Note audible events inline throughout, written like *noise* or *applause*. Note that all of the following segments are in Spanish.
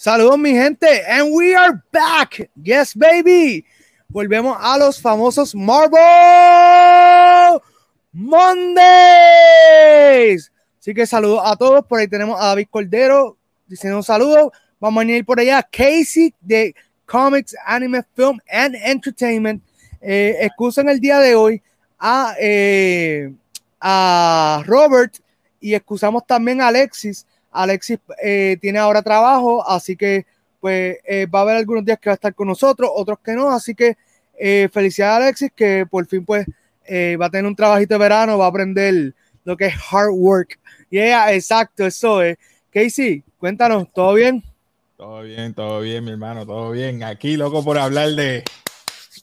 Saludos mi gente, and we are back. Yes, baby. Volvemos a los famosos Marvel Mondays. Así que saludos a todos. Por ahí tenemos a David Cordero diciendo un saludo. Vamos a ir por allá. Casey de Comics, Anime, Film and Entertainment. Eh, el día de hoy a, eh, a Robert y excusamos también a Alexis Alexis eh, tiene ahora trabajo, así que pues eh, va a haber algunos días que va a estar con nosotros, otros que no, así que eh, felicidades a Alexis que por fin pues va a tener un trabajito de verano, va a aprender lo que es hard work. Yeah, exacto, eso es. Casey, cuéntanos, ¿todo bien? Todo bien, todo bien, mi hermano, todo bien. Aquí, loco, por hablar de,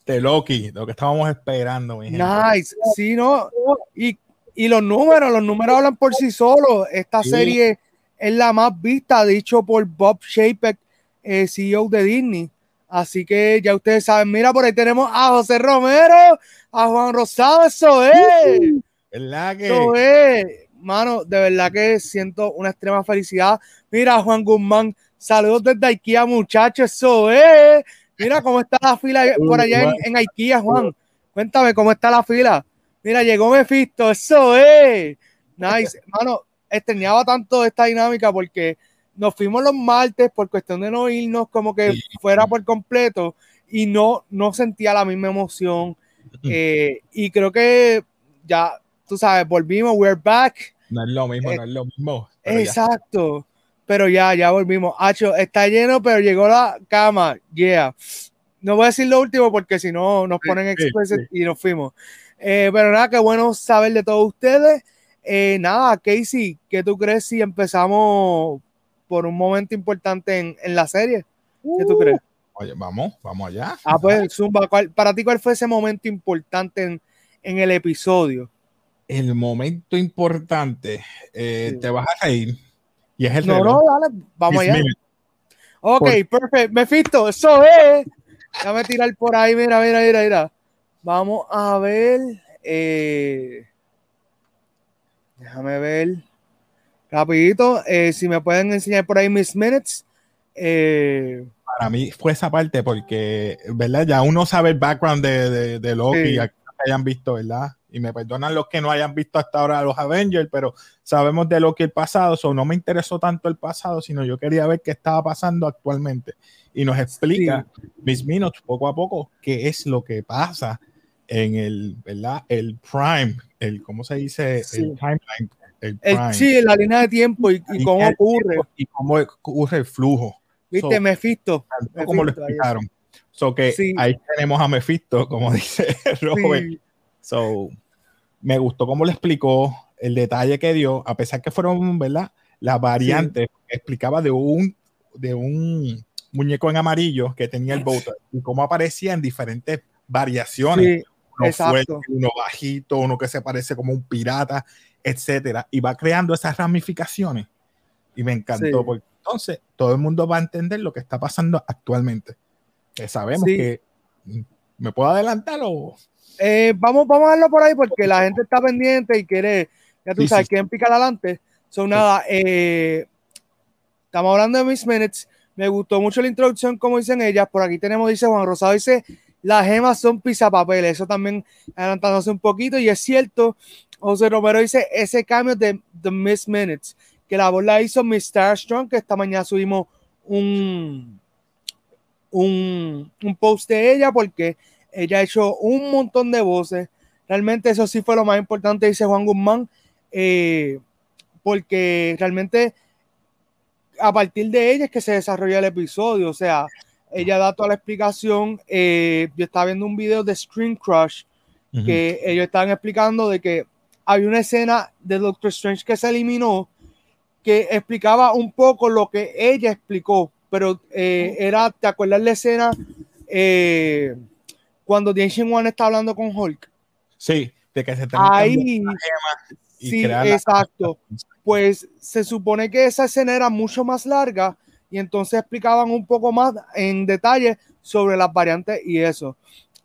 de Loki, lo que estábamos esperando, mi gente. Nice, sí, ¿no? Y, y los números, los números hablan por sí solos. Esta serie es la más vista, dicho por Bob Chapek, eh, CEO de Disney. Así que ya ustedes saben, mira, por ahí tenemos a José Romero, a Juan Rosado, eso es. ¿Verdad que? Eso es. Mano, de verdad que siento una extrema felicidad. Mira, Juan Guzmán, saludos desde IKEA, muchachos, eso es. Mira cómo está la fila por allá en, en IKEA, Juan. Cuéntame cómo está la fila. Mira, llegó Mephisto, eso es. Nice. Mano, extrañaba tanto esta dinámica porque nos fuimos los martes por cuestión de no irnos como que fuera por completo y no, no sentía la misma emoción. Eh, y creo que ya, tú sabes, volvimos, we're back. No es lo mismo, no es lo mismo. Exacto. Pero ya, ya volvimos. Hacho, está lleno, pero llegó la cama. Yeah. No voy a decir lo último porque si no nos ponen expresos y nos fuimos. Eh, pero nada, qué bueno saber de todos ustedes. Eh, nada, Casey, ¿qué tú crees si empezamos por un momento importante en, en la serie? ¿Qué tú crees? Uh, oye, vamos, vamos allá. Ah, pues, Zumba, para ti, ¿cuál fue ese momento importante en, en el episodio? El momento importante, eh, te vas a reír. Y es el No, no, dale, vamos allá. Ok, perfecto. Mephisto, eso es. Déjame tirar por ahí, mira, mira, mira, mira. Vamos a ver. Eh, Déjame ver. Rapidito, eh, si me pueden enseñar por ahí mis minutes. Eh, Para mí fue esa parte porque, ¿verdad? Ya uno sabe el background de, de, Loki, que hayan visto, ¿verdad? Y me perdonan los que no hayan visto hasta ahora los Avengers, pero sabemos de Loki el pasado, so no me interesó tanto el pasado, sino yo quería ver qué estaba pasando actualmente. Y nos explica mis minutes poco a poco qué es lo que pasa en el, ¿verdad? El prime, el, ¿cómo se dice? El timeline. El prime. sí, la línea de tiempo y, cómo ocurre. Y cómo ocurre el flujo. Viste, so, Mephisto. Como lo explicaron. So que ahí tenemos a Mephisto, como *laughs* dice Robert. So, me gustó cómo le explicó el detalle que dio, a pesar que fueron, ¿verdad? Las variantes, explicaba de un, de un muñeco en amarillo que tenía el voto y cómo aparecía en diferentes variaciones uno fuerte, uno bajito, uno que se parece como un pirata, etcétera, y va creando esas ramificaciones. Y me encantó, porque entonces todo el mundo va a entender lo que está pasando actualmente. Que sabemos que mm, me puedo adelantar o eh, vamos, vamos a verlo por ahí porque la gente está pendiente y quiere, ya tú sabes, quieren picar adelante. Son nada, eh, estamos hablando de Miss Minutes. Me gustó mucho la introducción, como dicen ellas. Por aquí tenemos, dice Juan Rosado, dice las gemas son pisapapeles. Eso también adelantándose un poquito. Y es cierto, José Romero dice ese cambio de The Miss Minutes, que la voz la hizo Miss Starstrong, que esta mañana subimos un, un, un post de ella, porque ella ha hecho un montón de voces. Realmente eso sí fue lo más importante, dice Juan Guzmán, eh, porque realmente a partir de ella es que se desarrolla el episodio. O sea, ella da toda la explicación. Eh, yo estaba viendo un video de Screen Crush que ellos estaban explicando de que había una escena de Doctor Strange que se eliminó que explicaba un poco lo que ella explicó, pero eh, era, ¿te acuerdas la escena eh, cuando The Ancient One está hablando con Hulk? Sí, de que se está ahí. Sí, exacto. *laughs* Pues se supone que esa escena era mucho más larga y entonces explicaban un poco más en detalle sobre las variantes y eso.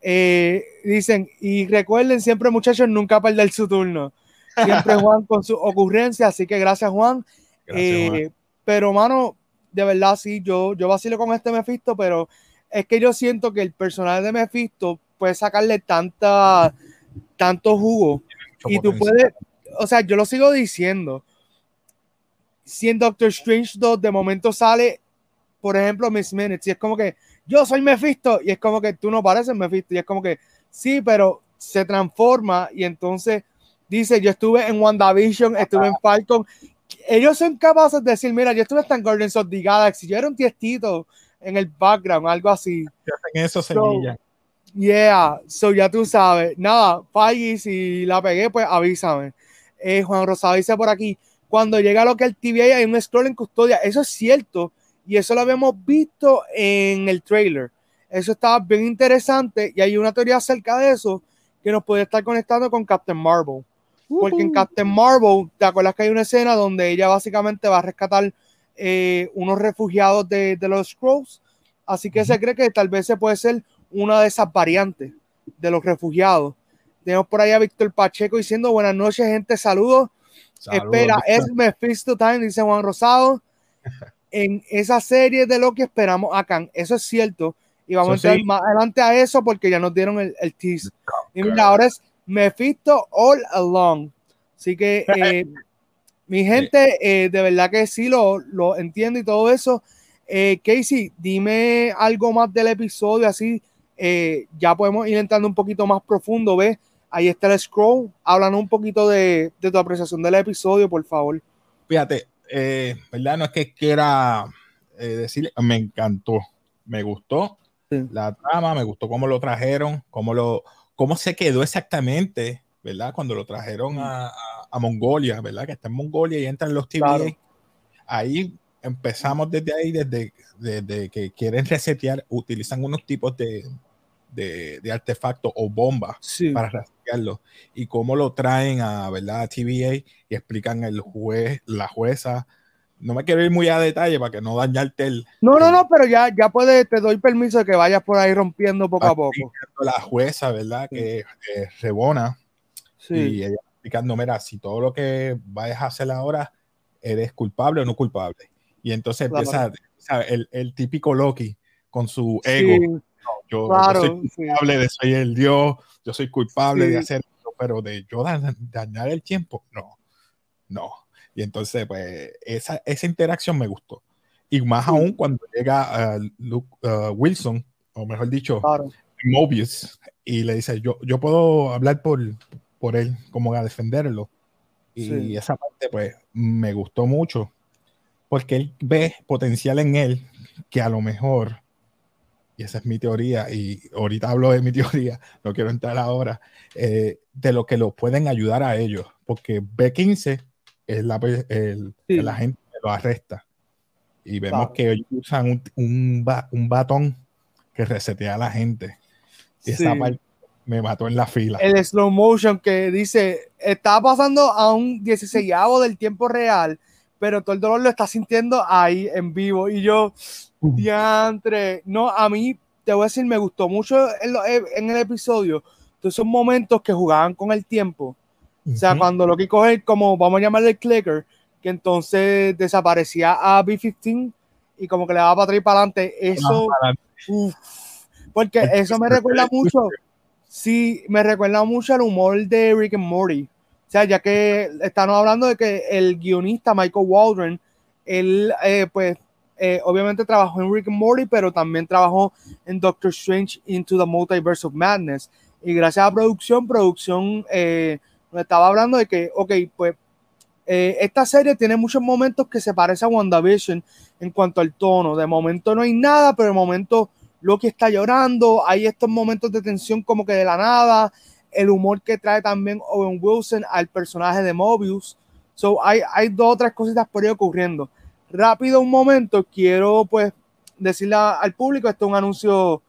Eh, dicen, y recuerden siempre muchachos, nunca perder su turno. Siempre *laughs* Juan con su ocurrencia, así que gracias Juan. Eh, pero mano, de verdad sí, yo, yo vacilo con este Mephisto, pero es que yo siento que el personaje de Mephisto puede sacarle tanta, tanto jugo. Y tú puedes, o sea, yo lo sigo diciendo. Si en Doctor Strange 2 de momento sale, por ejemplo, Miss Minutes, y es como que yo soy Mephisto, y es como que tú no pareces Mephisto, y es como que sí, pero se transforma, y entonces dice: Yo estuve en WandaVision, estuve en Falcon. Ellos son capaces de decir: Mira, yo estuve en Guardians of the Galaxy, yo era un tiestito en el background, algo así. Eso semilla. Yeah, so ya tú sabes. Nada, Feige, si la pegué, pues avísame. Eh, Juan Rosado dice por aquí, cuando llega lo que el TVA hay un scroll en custodia. Eso es cierto y eso lo habíamos visto en el trailer. Eso estaba bien interesante y hay una teoría acerca de eso que nos puede estar conectando con Captain Marvel. Porque en Captain Marvel, ¿te acuerdas que hay una escena donde ella básicamente va a rescatar eh, unos refugiados de, de los Scrolls? Así que se cree que tal vez se puede ser una de esas variantes de los refugiados. Tenemos por ahí a Víctor Pacheco diciendo buenas noches, gente, saludos. Espera, es Mephisto Time, dice Juan Rosado. *laughs* en esa serie de lo que esperamos acá, eso es cierto. Y vamos a entrar más adelante a eso porque ya nos dieron el, el tease. Y mira, ahora es Mephisto All Along. Así que, *laughs* eh, mi gente, eh, de verdad que sí lo, lo entiendo y todo eso. Eh, Casey, dime algo más del episodio, así eh, ya podemos ir entrando un poquito más profundo, ¿ves? Ahí está el scroll. Háblanos un poquito de, tu apreciación del episodio, por favor. Fíjate, eh, ¿verdad? No es que quiera eh, decirle, me encantó, me gustó la trama, me gustó cómo lo trajeron, cómo, lo, cómo se quedó exactamente, ¿verdad? Cuando lo trajeron a, Mongolia, ¿verdad? Que está en Mongolia y entran los TVA. Ahí empezamos desde ahí, desde, desde que quieren resetear, utilizan unos tipos de, de, de artefactos o bombas para resetearlo y cómo lo traen a, ¿verdad? TVA y explican el juez, la jueza. No me quiero ir muy a detalle para que no dañarte el. No, no, no, pero ya, ya puedes, te doy permiso de que vayas por ahí rompiendo poco a poco. La jueza, ¿verdad? Que es Rebona. Sí. Y ella explicando, mira, si todo lo que vayas a hacer ahora eres culpable o no culpable. Y entonces empieza el, el, típico Loki con su ego. Yo, soy culpable de soy el dios, yo soy culpable de hacer pero de yo dañar el tiempo, no, no. Y entonces, pues, esa, esa interacción me gustó. Y más aún cuando llega uh, Luke, uh, Wilson, o mejor dicho, Mobius, y le dice, yo, yo puedo hablar por, por él, como a defenderlo. Y esa parte, pues, me gustó mucho porque él ve potencial en él que a lo mejor, y esa es mi teoría, y ahorita hablo de mi *laughs* teoría, no quiero entrar ahora, eh, de lo que lo pueden ayudar a ellos, porque B15 es la, el, la gente que lo arresta. Y vemos que ellos usan un, un, un, batón que resetea a la gente. Y esa parte me mató en la fila. El slow motion que dice, está pasando a un 16 del tiempo real pero todo el dolor lo está sintiendo ahí en vivo. Y yo, diantre, no, a mí, te voy a decir, me gustó mucho en, en el episodio, todos esos momentos que jugaban con el tiempo. O sea, cuando lo que coge, como vamos a llamarle el clicker, que entonces desaparecía a B15 y como que le daba para atrás y para adelante. Eso, porque eso me recuerda *laughs* mucho, sí, me recuerda mucho al humor de Rick and Morty. Sea, ya que estamos hablando de que el guionista Michael Waldron, él, eh, pues, eh, obviamente trabajó en Rick and Morty, pero también trabajó en Doctor Strange Into the Multiverse of Madness. Y gracias a producción, producción, eh, estaba hablando de que, ok, pues, esta serie tiene muchos momentos que se parece a WandaVision en cuanto al tono. De momento no hay nada, pero de momento Loki está llorando, hay estos momentos de tensión como que de la nada el humor que trae también Owen Wilson al personaje de Mobius. So, hay, hay dos o tres cositas por ahí ocurriendo. Rápido, un momento, quiero pues decirle al público, esto es un anuncio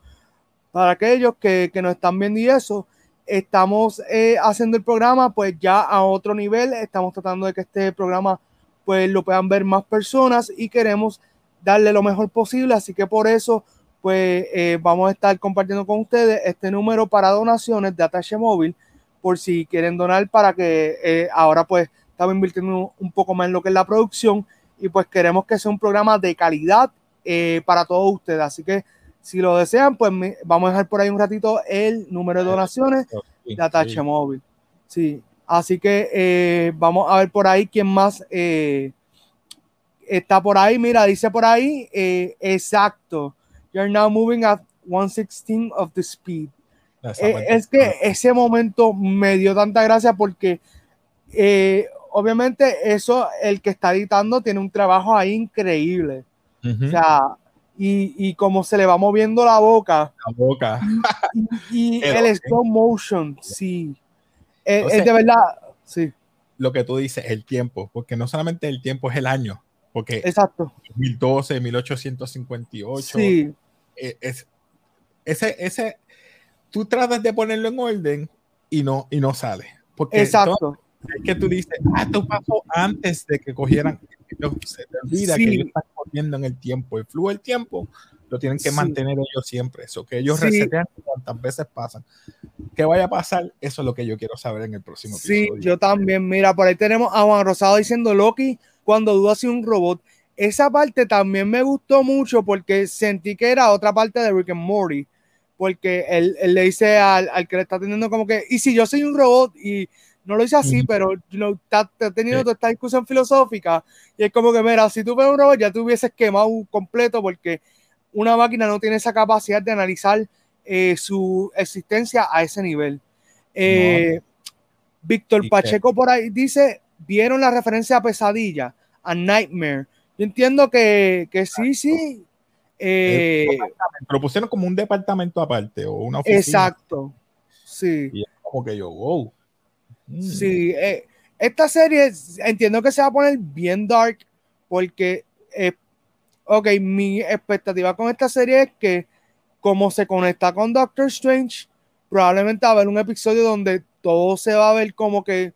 para aquellos que, que nos están viendo y eso. Estamos eh, haciendo el programa pues ya a otro nivel, estamos tratando de que este programa pues lo puedan ver más personas y queremos darle lo mejor posible, así que por eso pues eh, vamos a estar compartiendo con ustedes este número para donaciones de Atache Móvil, por si quieren donar para que eh, ahora pues estamos invirtiendo un poco más en lo que es la producción y pues queremos que sea un programa de calidad eh, para todos ustedes. Así que si lo desean, pues vamos a dejar por ahí un ratito el número de donaciones de Atache Móvil. Sí, así que vamos a ver por ahí quién más está por ahí. Mira, dice por ahí, exacto. You're now moving at 116 of the speed. es que ese momento me dio tanta gracia porque obviamente eso, el que está editando tiene un trabajo ahí increíble. O sea, y, y como se le va moviendo la boca. La boca. Y, el stop motion, sí. Es, de verdad, sí. Lo que tú dices, el tiempo, porque no solamente el tiempo es el año, porque Exacto. 2012, 1858. Sí. E, es, ese, ese, tú tratas de ponerlo en orden y no, y no sale. Porque Exacto es que tú dices, ah, esto pasó antes de que cogieran. Se te olvida que ellos están corriendo en el tiempo. El flujo del tiempo lo tienen que mantener ellos siempre. Eso que ellos resetean cuantas veces pasan. ¿Qué vaya a pasar? Eso es lo que yo quiero saber en el próximo episodio. Sí, yo también. Mira, por ahí tenemos a Juan Rosado diciendo Loki cuando duda si un robot. Esa parte también me gustó mucho porque sentí que era otra parte de Rick and Morty. Porque él, él le dice al, al que le está teniendo como que, y si yo soy un robot y no lo hice así, pero you está, teniendo toda esta discusión filosófica y es como que, mira, si tú ves un robot ya te hubieses quemado completo porque una máquina no tiene esa capacidad de analizar eh, su existencia a ese nivel. Eh, Víctor Pacheco por ahí dice, ¿vieron la referencia a pesadilla? A Nightmare. Yo entiendo que, que sí, sí. Eh, pero pusieron como un departamento aparte o una oficina. Exacto. Sí. Y es como que yo, wow. Mm. Sí, eh, esta serie entiendo que se va a poner bien dark porque, eh, ok, mi expectativa con esta serie es que como se conecta con Doctor Strange, probablemente va a haber un episodio donde todo se va a ver como que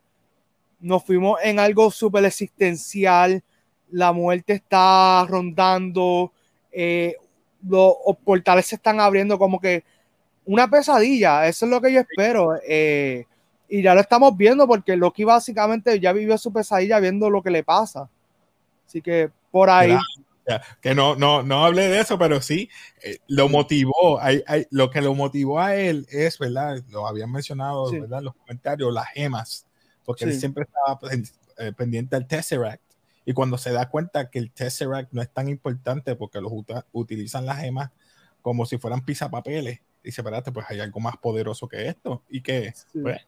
nos fuimos en algo súper existencial, la muerte está rondando, eh, los portales se están abriendo como que una pesadilla, eso es lo que yo espero. Eh, y ya lo estamos viendo porque Loki básicamente ya vivió su pesadilla viendo lo que le pasa. Así que por ahí. que no, no, no hablé de eso, pero sí, eh, lo motivó, hay, lo que lo motivó a él es, ¿verdad? Lo habían mencionado, ¿verdad? En los comentarios, las gemas, porque él siempre estaba eh, pendiente del Tesseract. Y cuando se da cuenta que el Tesseract no es tan importante porque los utilizan las gemas como si fueran pisapapeles, dice, espérate, pues hay algo más poderoso que esto. Y que, pues,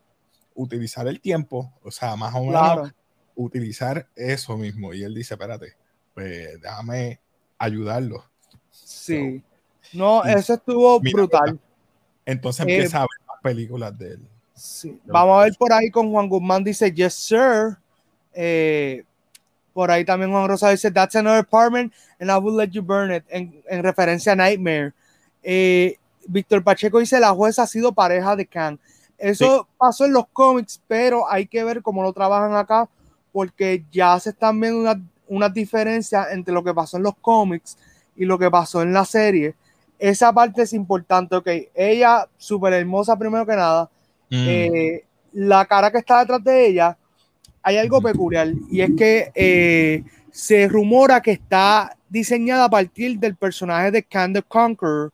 utilizar el tiempo, o sea, más o menos utilizar eso mismo. Y él dice, espérate, pues déjame ayudarlo. Sí. no, eso estuvo brutal. Entonces eh, empieza a ver más películas de él. Sí. Vamos a ver por ahí con Juan Guzmán, dice, yes, sir. Eh, por ahí también Juan Rosa dice, that's another apartment and I will let you burn it, en, en referencia a Nightmare. Eh, Víctor Pacheco dice, la jueza ha sido pareja de Khan. Eso pasó en los cómics, pero hay que ver cómo lo trabajan acá, porque ya se están viendo una, una diferencia entre lo que pasó en los cómics y lo que pasó en la serie. Esa parte es importante, ok. Ella, súper hermosa primero que nada. Mm. Eh, la cara que está detrás de ella, hay algo peculiar y es que eh, se rumora que está diseñada a partir del personaje de Candy Conqueror,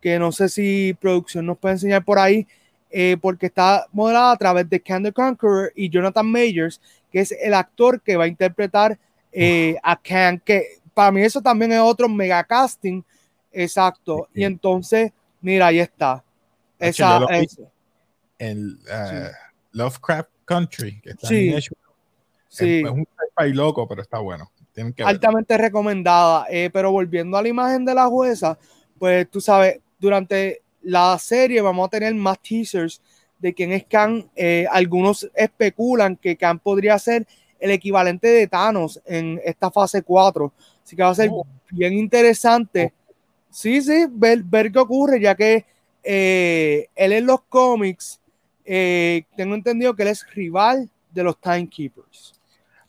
que no sé si producción nos puede enseñar por ahí, eh, porque está modelada a través de Candy Conqueror y Jonathan Majors, que es el actor que va a interpretar eh, a Kang, que para mí eso también es otro mega casting, exacto. Y entonces, mira, ahí está. Esa, en uh, Lovecraft Country, que está sí. Sí. Es, un sci loco, pero está bueno. Altamente recomendada. Eh, pero volviendo a la imagen de la jueza, pues tú sabes, durante la serie vamos a tener más teasers de quién es Khan. Eh, algunos especulan que Khan podría ser el equivalente de Thanos en esta fase 4. Así que va a ser oh. bien interesante. Sí, sí, ver, ver qué ocurre, ya que eh, él en los cómics, eh, tengo entendido que él es rival de los Timekeepers.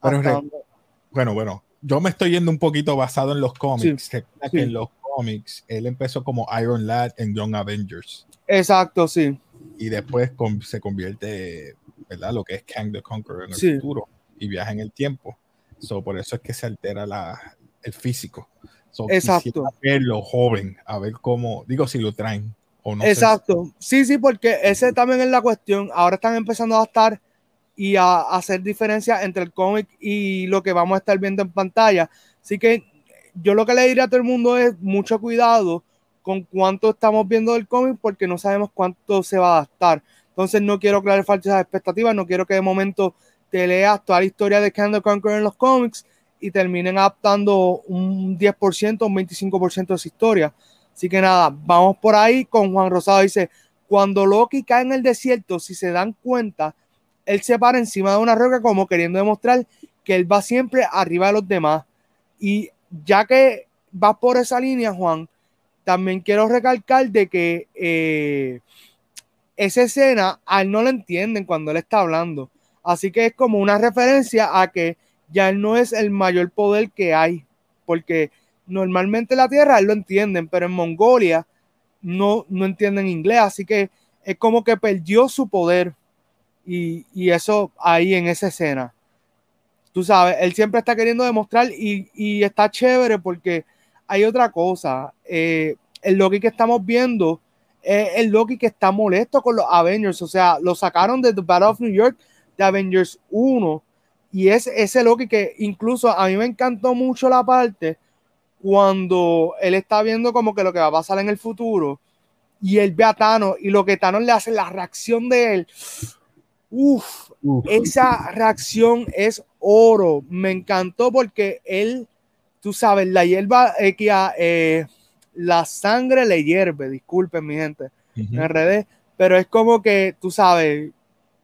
Bueno, bueno, yo me estoy yendo un poquito basado en los cómics. que en los cómics, él empezó como Iron Lad en Young Avengers. Exacto, sí. Y después se convierte, ¿verdad? Lo que es Kang the Conqueror en el futuro y viaja en el tiempo. So, por eso es que se altera la, el físico. Exacto. Verlo joven, a ver cómo, digo, si lo traen o no. Exacto. Sí, sí, porque ese también es la cuestión. Ahora están empezando a adaptar y a, hacer diferencia entre el cómic y lo que vamos a estar viendo en pantalla. Así que yo lo que le diría a todo el mundo es mucho cuidado con cuánto estamos viendo del cómic porque no sabemos cuánto se va a adaptar. Entonces no quiero crear falsas expectativas, no quiero que de momento te leas toda la historia de Candle Conqueror en los cómics y terminen adaptando un 10%, un 25% de esa historia. Así que nada, vamos por ahí con Juan Rosado. Dice, cuando Loki cae en el desierto, si se dan cuenta, él se para encima de una roca como queriendo demostrar que él va siempre arriba de los demás. Y ya que va por esa línea, Juan, también quiero recalcar de que eh, esa escena a él no la entienden cuando él está hablando. Así que es como una referencia a que ya no es el mayor poder que hay, porque normalmente la Tierra lo entienden, pero en Mongolia no, no entienden inglés, así que es como que perdió su poder y, eso ahí en esa escena. Tú sabes, él siempre está queriendo demostrar y, y está chévere porque hay otra cosa. Eh, el Loki que estamos viendo es el Loki que está molesto con los Avengers. O sea, lo sacaron de The Battle of New York de Avengers 1 y es ese Loki que incluso a mí me encantó mucho la parte cuando él está viendo como que lo que va a pasar en el futuro y él ve a Thanos y lo que Thanos le hace, la reacción de él, uff, esa reacción es oro. Me encantó porque él, tú sabes, la hierba, eh, eh, la sangre le hierve, disculpen mi gente, me enredé, pero es como que, tú sabes,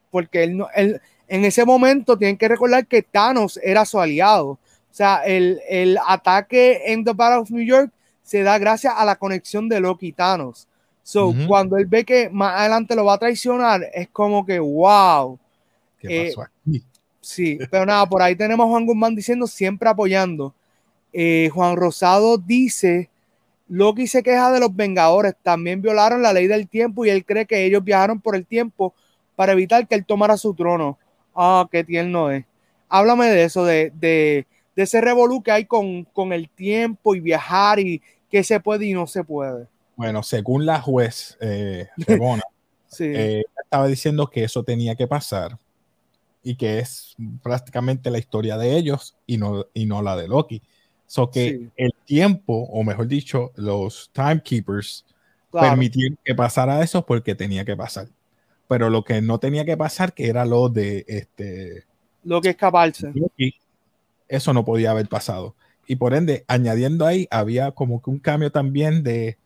porque él no, él, en ese momento tienen que recordar que Thanos era su aliado. O sea, el, el ataque en The Battle of New York se da gracias a la conexión de Loki y Thanos. So, cuando él ve que más adelante lo va a traicionar, es como que, wow. ¿Qué pasó aquí? Sí, pero nada, por ahí tenemos a Juan Guzmán diciendo, siempre apoyando. Eh, Juan Rosado dice, Loki se queja de los Vengadores, también violaron la ley del tiempo y él cree que ellos viajaron por el tiempo para evitar que él tomara su trono. Ah, qué tierno es. Háblame de eso, de, de, de ese revolú que hay con, con, el tiempo y viajar y qué se puede y no se puede. Bueno, según la juez eh, *laughs* eh, estaba diciendo que eso tenía que pasar y que es prácticamente la historia de ellos y no, y no la de Loki. So que el tiempo, o mejor dicho, los timekeepers permitieron que pasara eso porque tenía que pasar pero lo que no tenía que pasar, que era lo de este. Lo que escaparse. Eso no podía haber pasado. Y por ende, añadiendo ahí, había como que un cambio también de.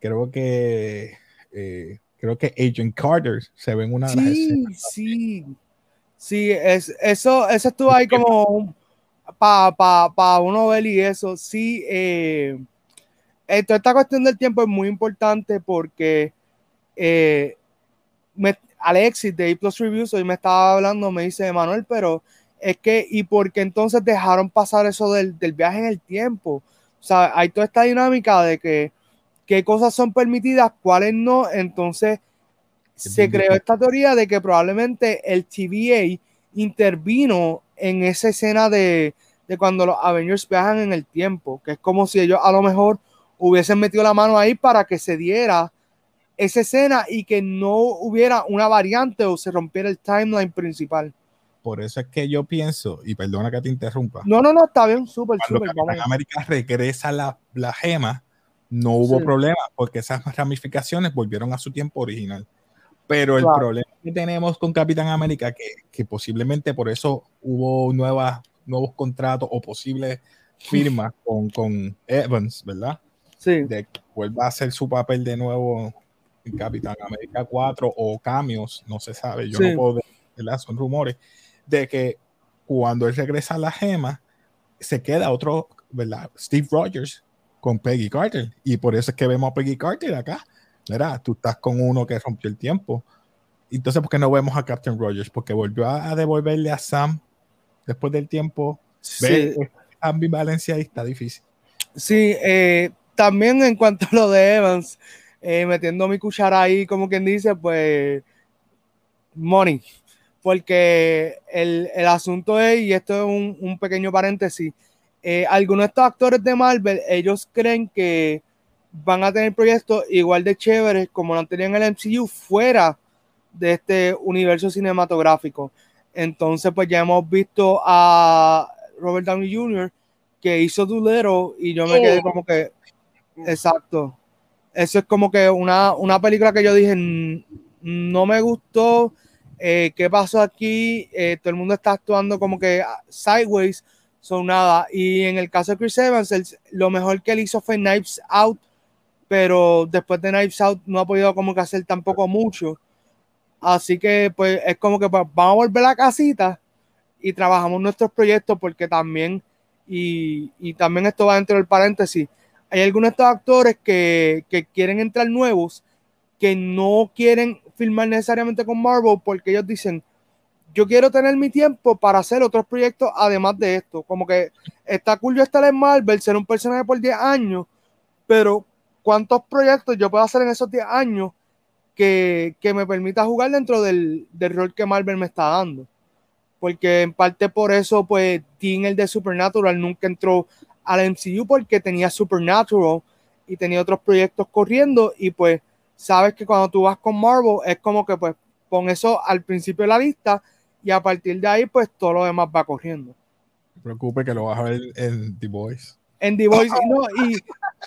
Creo que. Eh, creo que Agent Carter se ve en una de las escenas. Sí, sí. es, eso, eso estuvo ahí como para pa, pa uno ver y eso. Sí, eh, esta cuestión del tiempo es muy importante porque eh, me, Alexis de A Plus Reviews hoy me estaba hablando, me dice Manuel, pero es que, ¿y por qué entonces dejaron pasar eso del, del viaje en el tiempo? O sea, hay toda esta dinámica de que qué cosas son permitidas, cuáles no. Entonces, se creó esta teoría de que probablemente el TVA intervino en esa escena de, de, cuando los Avengers viajan en el tiempo, que es como si ellos a lo mejor hubiesen metido la mano ahí para que se diera esa escena y que no hubiera una variante o se rompiera el timeline principal. Por eso es que yo pienso, y perdona que te interrumpa. No, no, no, está bien, súper, súper. América regresa la, la gema, no hubo problema porque esas ramificaciones volvieron a su tiempo original. Pero el problema que tenemos con Capitán América, que, que posiblemente por eso hubo nuevas, nuevos contratos o posibles firmas con, con Evans, ¿verdad? Sí. De que vuelva a hacer su papel de nuevo Capitán América 4 o cambios, no se sabe, yo no puedo, ¿verdad? Son rumores de que cuando él regresa a la gema, se queda otro, ¿verdad? Steve Rogers con Peggy Carter. Y por eso es que vemos a Peggy Carter acá. ¿verdad? Tú estás con uno que rompió el tiempo. Entonces, ¿por qué no vemos a Captain Rogers? Porque volvió a, devolverle a Sam después del tiempo. Sí. ambivalencia ahí está difícil. Sí, eh, también en cuanto a lo de Evans, eh, metiendo mi cuchara ahí, como quien dice, pues, money. porque el, asunto es, y esto es un, pequeño paréntesis, eh, algunos de estos actores de Marvel, ellos creen que van a tener proyectos igual de chéveres como lo han tenido en el MCU fuera de este universo cinematográfico. Entonces, pues ya hemos visto a Robert Downey Jr. que hizo Doolittle y yo me quedé como que, exacto. Eso es como que una, una película que yo dije, no me gustó. Eh, ¿Qué pasó aquí? Eh, todo el mundo está actuando como que sideways, son nada. Y en el caso de Chris Evans, lo mejor que él hizo fue Knives Out, pero después de Knives Out no ha podido como que hacer tampoco mucho. Así que pues es como que pues, vamos a volver a la casita y trabajamos nuestros proyectos porque también, y, también esto va dentro del paréntesis, hay algunos de estos actores que, que quieren entrar nuevos que no quieren filmar necesariamente con Marvel porque ellos dicen, yo quiero tener mi tiempo para hacer otros proyectos además de esto. Como que está cool yo estar en Marvel, ser un personaje por 10 años, pero ¿cuántos proyectos yo puedo hacer en esos 10 años que, me permita jugar dentro del, del, rol que Marvel me está dando? Porque en parte por eso, pues, Dean, el de Supernatural, nunca entró al MCU porque tenía Supernatural y tenía otros proyectos corriendo y pues sabes que cuando tú vas con Marvel es como que pues pon eso al principio de la lista y a partir de ahí pues todo lo demás va corriendo. No preocupe que lo vas a ver en The Voice. En The Voice, *laughs* no,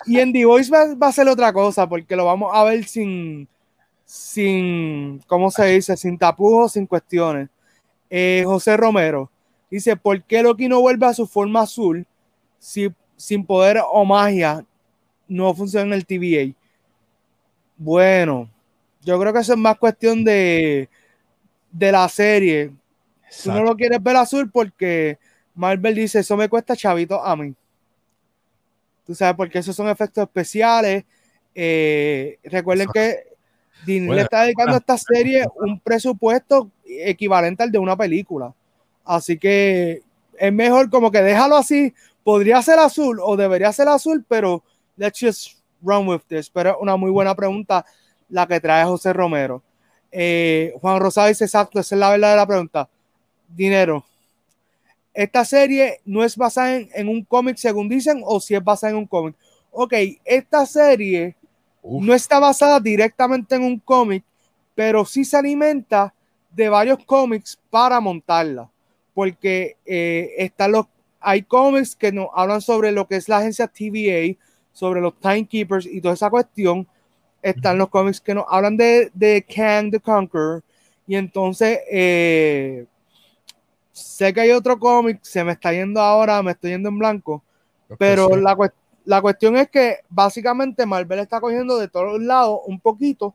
y, en The Voice va, a ser otra cosa porque lo vamos a ver sin, sin, ¿cómo se dice? Sin tapujos, sin cuestiones. Eh, José Romero dice, ¿por qué Loki no vuelve a su forma azul si sin poder o magia no funciona en el TVA? Bueno, yo creo que eso es más cuestión de, de la serie. Tú no lo quieres ver azul porque Marvel dice, eso me cuesta chavito a mí. Tú sabes, porque esos son efectos especiales. Eh, recuerden que Disney le está dedicando a esta *laughs* serie un presupuesto equivalente al de una película. Así que es mejor como que déjalo así. Podría ser azul o debería ser azul, pero let's just run with this. Pero una muy buena pregunta la que trae José Romero. Eh, Juan Rosado dice exacto, esa es la verdadera pregunta. Dinero. Esta serie no es basada en, un cómic, según dicen, o si es basada en un cómic. Ok, esta serie no está basada directamente en un cómic, pero sí se alimenta de varios cómics para montarla. Porque eh, están los, hay cómics que nos hablan sobre lo que es la agencia TVA, sobre los timekeepers y toda esa cuestión. Están los cómics que nos hablan de, de Kang the Conqueror. Y entonces, eh, sé que hay otro cómic, se me está yendo ahora, me estoy yendo en blanco. pero la, la cuestión es que básicamente Marvel está cogiendo de todos lados un poquito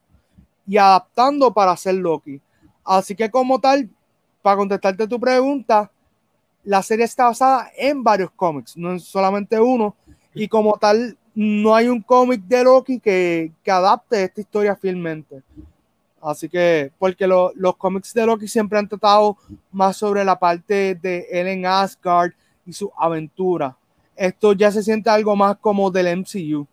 y adaptando para hacer Loki. Así que como tal, para contestarte tu pregunta, la serie está basada en varios cómics, no es solamente uno. Y como tal, no hay un cómic de Loki que, que, adapte esta historia fielmente. Así que, porque los cómics de Loki siempre han tratado más sobre la parte de él en Asgard y su aventura. Esto ya se siente algo más como del MCU.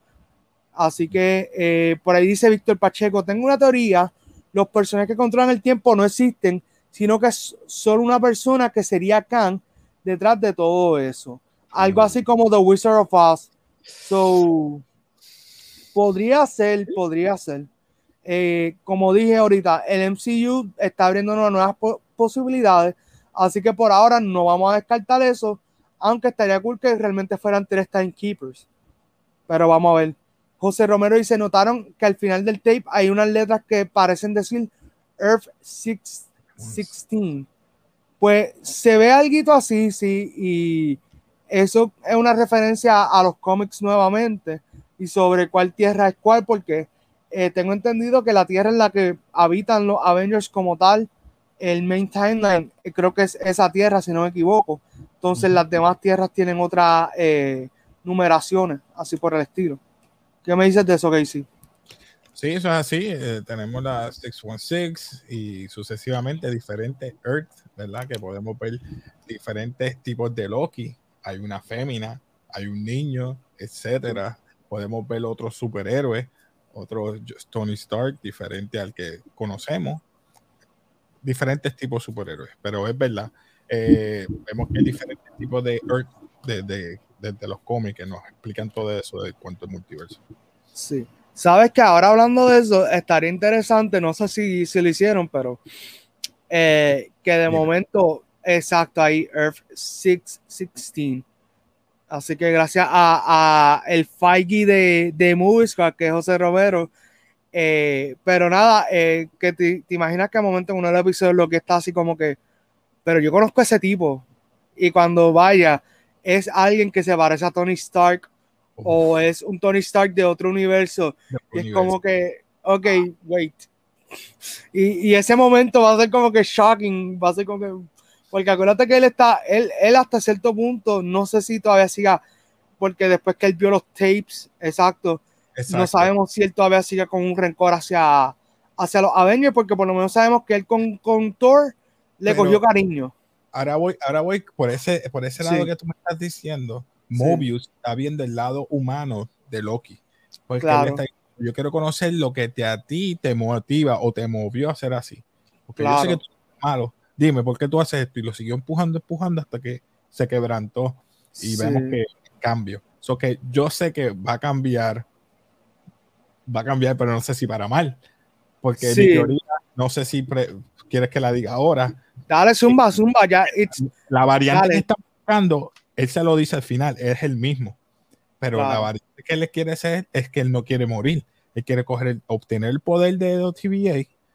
Así que eh, por ahí dice Víctor Pacheco, tengo una teoría, los personajes que controlan el tiempo no existen, sino que es solo una persona que sería Khan detrás de todo eso. Algo así como The Wizard of Oz, So, podría ser, podría ser. Eh, como dije ahorita, el MCU está abriendo nuevas posibilidades, así que por ahora no vamos a descartar eso, aunque estaría cool que realmente fueran tres timekeepers. Pero vamos a ver. José Romero dice, notaron que al final del tape hay unas letras que parecen decir Earth 16. Pues se ve algo así, sí, y eso es una referencia a los cómics nuevamente y sobre cuál tierra es cuál, porque eh, tengo entendido que la tierra en la que habitan los Avengers como tal, el main timeline, eh, creo que es esa tierra, si no me equivoco. Entonces las demás tierras tienen otras eh, numeraciones, así por el estilo. ¿Qué me dices de eso, Casey? Sí, eso es así. tenemos la 616 y sucesivamente diferentes Earth, ¿verdad? Que podemos ver diferentes tipos de Loki hay una fémina, hay un niño, etcétera. Podemos ver otros superhéroes, otro Tony Stark diferente al que conocemos. diferentes tipos de superhéroes, pero es verdad. Eh, vemos que hay diferentes tipos de Earth de, los cómics que nos explican todo eso de cuánto es multiverso. Sí. Sabes que ahora hablando de eso, estaría interesante, no sé si, si lo hicieron, pero eh, que de momento, exacto, hay Earth 616. Así que gracias a, el Feige de, de Movies, que es José Romero, eh, pero nada, eh, que te, imaginas que a momento en uno de los episodios lo que está así como que, pero yo conozco a ese tipo. Y cuando vaya, es alguien que se parece a Tony Stark o es un Tony Stark de otro universo. y es como que, ok, wait. Y, y, ese momento va a ser como que shocking, va a ser como que, porque acuérdate que él está, él, él hasta cierto punto, no sé si todavía siga, porque después que él vio los tapes, exacto, no sabemos si él todavía sigue con un rencor hacia, hacia los Avengers, porque por lo menos sabemos que él con, con Thor le cogió cariño. Ahora voy, ahora voy por ese, por ese lado que tú me estás diciendo. Mobius está viendo el lado humano de Loki. Porque yo quiero conocer lo que te, a ti te motiva o te movió a hacer así. Porque yo sé que tú eres malo. Dime, ¿por qué tú haces esto? Y lo siguió empujando, empujando hasta que se quebrantó. Y vemos que cambio. So que yo sé que va a cambiar va a cambiar, pero no sé si para mal. Porque mi teoría, no sé si quieres que la diga ahora. Dale, zumba, zumba, ya. la variante que está buscando, él se lo dice al final, es el mismo. Pero la variante que él quiere hacer es que él no quiere morir. Él quiere coger obtener el poder de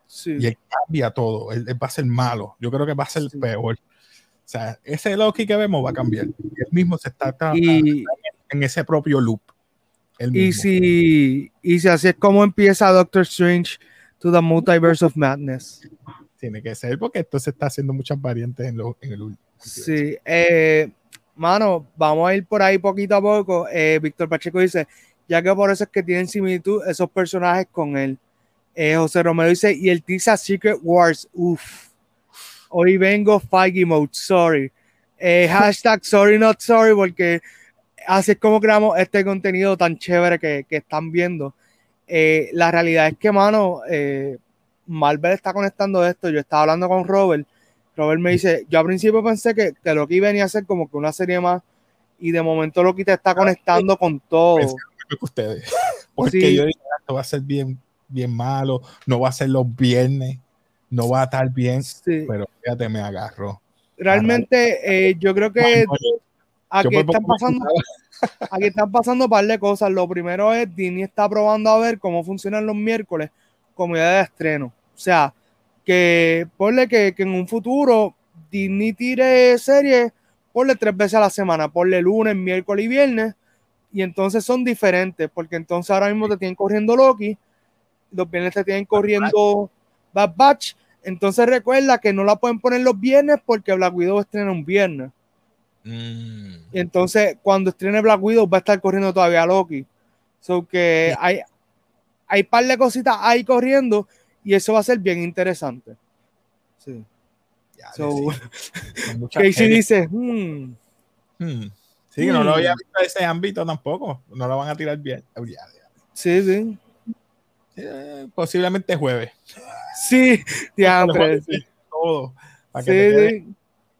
OTVA y él cambia todo. Él, va a ser malo. Yo creo que va a ser peor. O sea, ese Loki que vemos va a cambiar. Él mismo se está en ese propio loop. Y si, y si así es como empieza Doctor Strange to the Multiverse of Madness. Tiene que ser porque esto se está haciendo muchas variantes en, en el último. Sí, eh, mano, vamos a ir por ahí poquito a poco. Eh, Víctor Pacheco dice, ya que por eso es que tienen similitud esos personajes con él. Eh, José Romero dice, y el Tisa Secret Wars, uff. Hoy vengo Feige mode, sorry. *laughs* hashtag sorry not sorry, porque así es como creamos este contenido tan chévere que, están viendo. Eh, la realidad es que, mano, eh, Marvel está conectando esto. Yo estaba hablando con Robert. Robert me dice, yo al principio pensé que, que Loki venía a ser como que una serie más y de momento Loki te está conectando con todo. ustedes. *laughs* Porque yo dije, ah, esto va a ser bien, bien malo, no va a ser los viernes, no va a estar bien, pero fíjate, me agarró. Realmente, eh, yo creo que Aquí están, pasando, *laughs* aquí están pasando un par de cosas. Lo primero es Disney está probando a ver cómo funcionan los miércoles como día de estreno. O sea, que ponle que, en un futuro Disney tire series, ponle tres veces a la semana, ponle lunes, miércoles y viernes, y entonces son diferentes, porque entonces ahora mismo te tienen corriendo Loki, los viernes te tienen corriendo Bad Batch, entonces recuerda que no la pueden poner los viernes porque Black Widow estrena un viernes. Mm. Entonces, cuando estrene Black Widow, va a estar corriendo todavía Loki. So que hay, hay par de cositas ahí corriendo y eso va a ser bien interesante. Sí. So, *laughs* Casey dice, hmm. Hmm. Sí, no lo había hmm. visto ese ámbito tampoco. No lo van a tirar bien. Sí, sí. Eh, posiblemente jueves. Sí, diantre. Todo. Para que sí,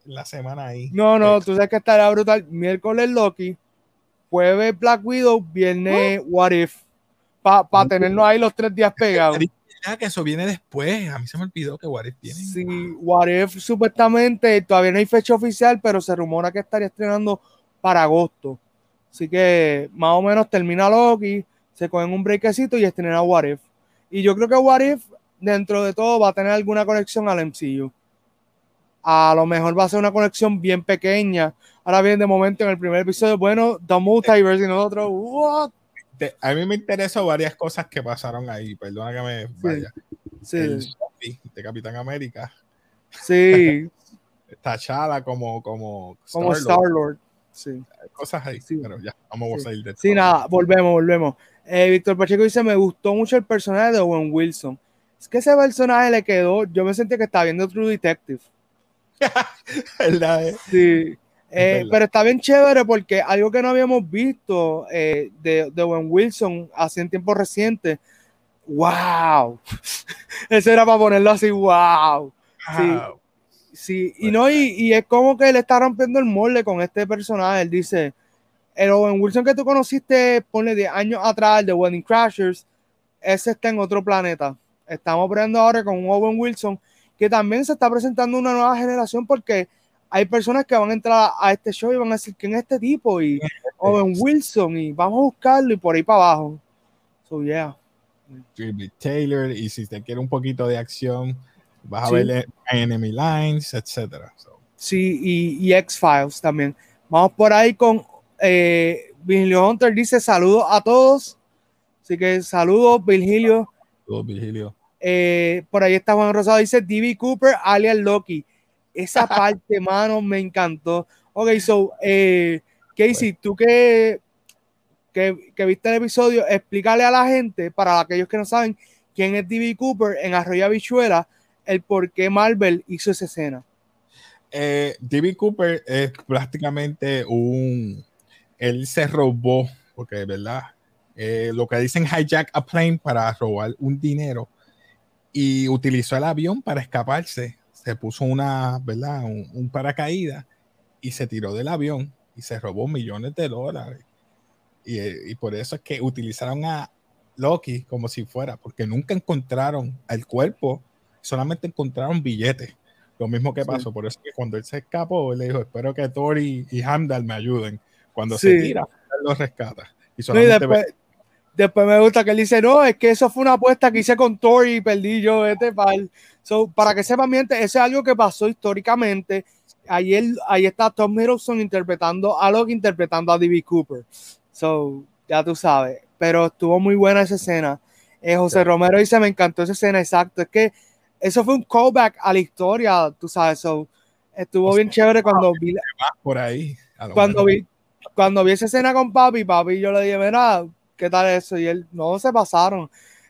la semana ahí. No, no, tú sabes que estará brutal. Miércoles Loki, jueves Black Widow, viernes What If. Para tenernos ahí los tres días pegados. que eso viene después. A mí se me olvidó que What If viene. Sí, What If supuestamente todavía no hay fecha oficial, pero se rumora que estaría estrenando para agosto. Así que más o menos termina Loki, se cogen un breakcito y estrena What If. Y yo creo que What If, dentro de todo, va a tener alguna conexión al MCU a lo mejor va a ser una conexión bien pequeña. Ahora bien, de momento en el primer episodio, bueno, The Multiverse y nosotros, what? a mí me interesan varias cosas que pasaron ahí, perdona que me vaya. Sí. El de Capitán América. Sí. *laughs* Tachada como como como Star Lord. Sí. Cosas ahí, sí. pero ya, vamos a salir de Sí, nada, volvemos, volvemos. Eh, Víctor Pacheco dice, me gustó mucho el personaje de Owen Wilson. Es que ese personaje le quedó, yo me sentí que estaba viendo True Detective. *laughs* ¿Verdad? Sí. Eh, pero está bien chévere porque algo que no habíamos visto eh, de, de Owen Wilson hace en tiempo reciente. ¡Wow! *laughs* Eso era para ponerlo así, ¡wow! Sí, sí. y no, y, y, es como que él está rompiendo el molde con este personaje. Él dice, el Owen Wilson que tú conociste, ponle de años atrás, de Wedding Crashers, ese está en otro planeta. Estamos viendo ahora con un Owen Wilson que también se está presentando una nueva generación porque hay personas que van a entrar a este show y van a decir quién es este tipo y Owen Wilson y vamos a buscarlo y por ahí para abajo. So yeah. Taylor y si te quiere un poquito de acción vas a ver Enemy Lines, etcétera. Sí, y, y X-Files también. Vamos por ahí con eh, Virgilio Hunter dice saludos a todos. Así que saludos, Virgilio. Saludos, Virgilio. Eh, por ahí está Juan Rosado, dice D.B. Cooper, alias Loki. Esa *laughs* parte, mano, me encantó. Ok, so, eh, Casey, tú que, que, viste el episodio, explícale a la gente, para aquellos que no saben quién es D.B. Cooper en Arroyo Bichuela, el por qué Marvel hizo esa escena. Eh, D.B. Cooper es prácticamente un. Él se robó, porque verdad, eh, lo que dicen hijack a plane para robar un dinero y utilizó el avión para escaparse. Se puso una, ¿verdad? Un, paracaídas y se tiró del avión y se robó millones de dólares. Y, por eso es que utilizaron a Loki como si fuera, porque nunca encontraron el cuerpo, solamente encontraron billetes. Lo mismo que pasó, por eso que cuando él se escapó, él le dijo, espero que Thor y, Hamdal me ayuden. Cuando se tira, él lo rescata. Y solamente Después me gusta que él dice, no, es que eso fue una apuesta que hice con Tori y perdí yo este pal. So, para que sepan bien, eso es algo que pasó históricamente. Ahí, ahí está Tom Hiddleston interpretando a Loki, interpretando a D.B. Cooper. So, ya tú sabes. Pero estuvo muy buena esa escena. Eh, José Romero dice, me encantó esa escena, exacto. Es que eso fue un callback a la historia, tú sabes. So, estuvo bien chévere cuando vi... Por ahí. Cuando vi, cuando vi esa escena con papi, papi, yo le dije, mira, ¿qué tal eso? Y él, no se pasaron.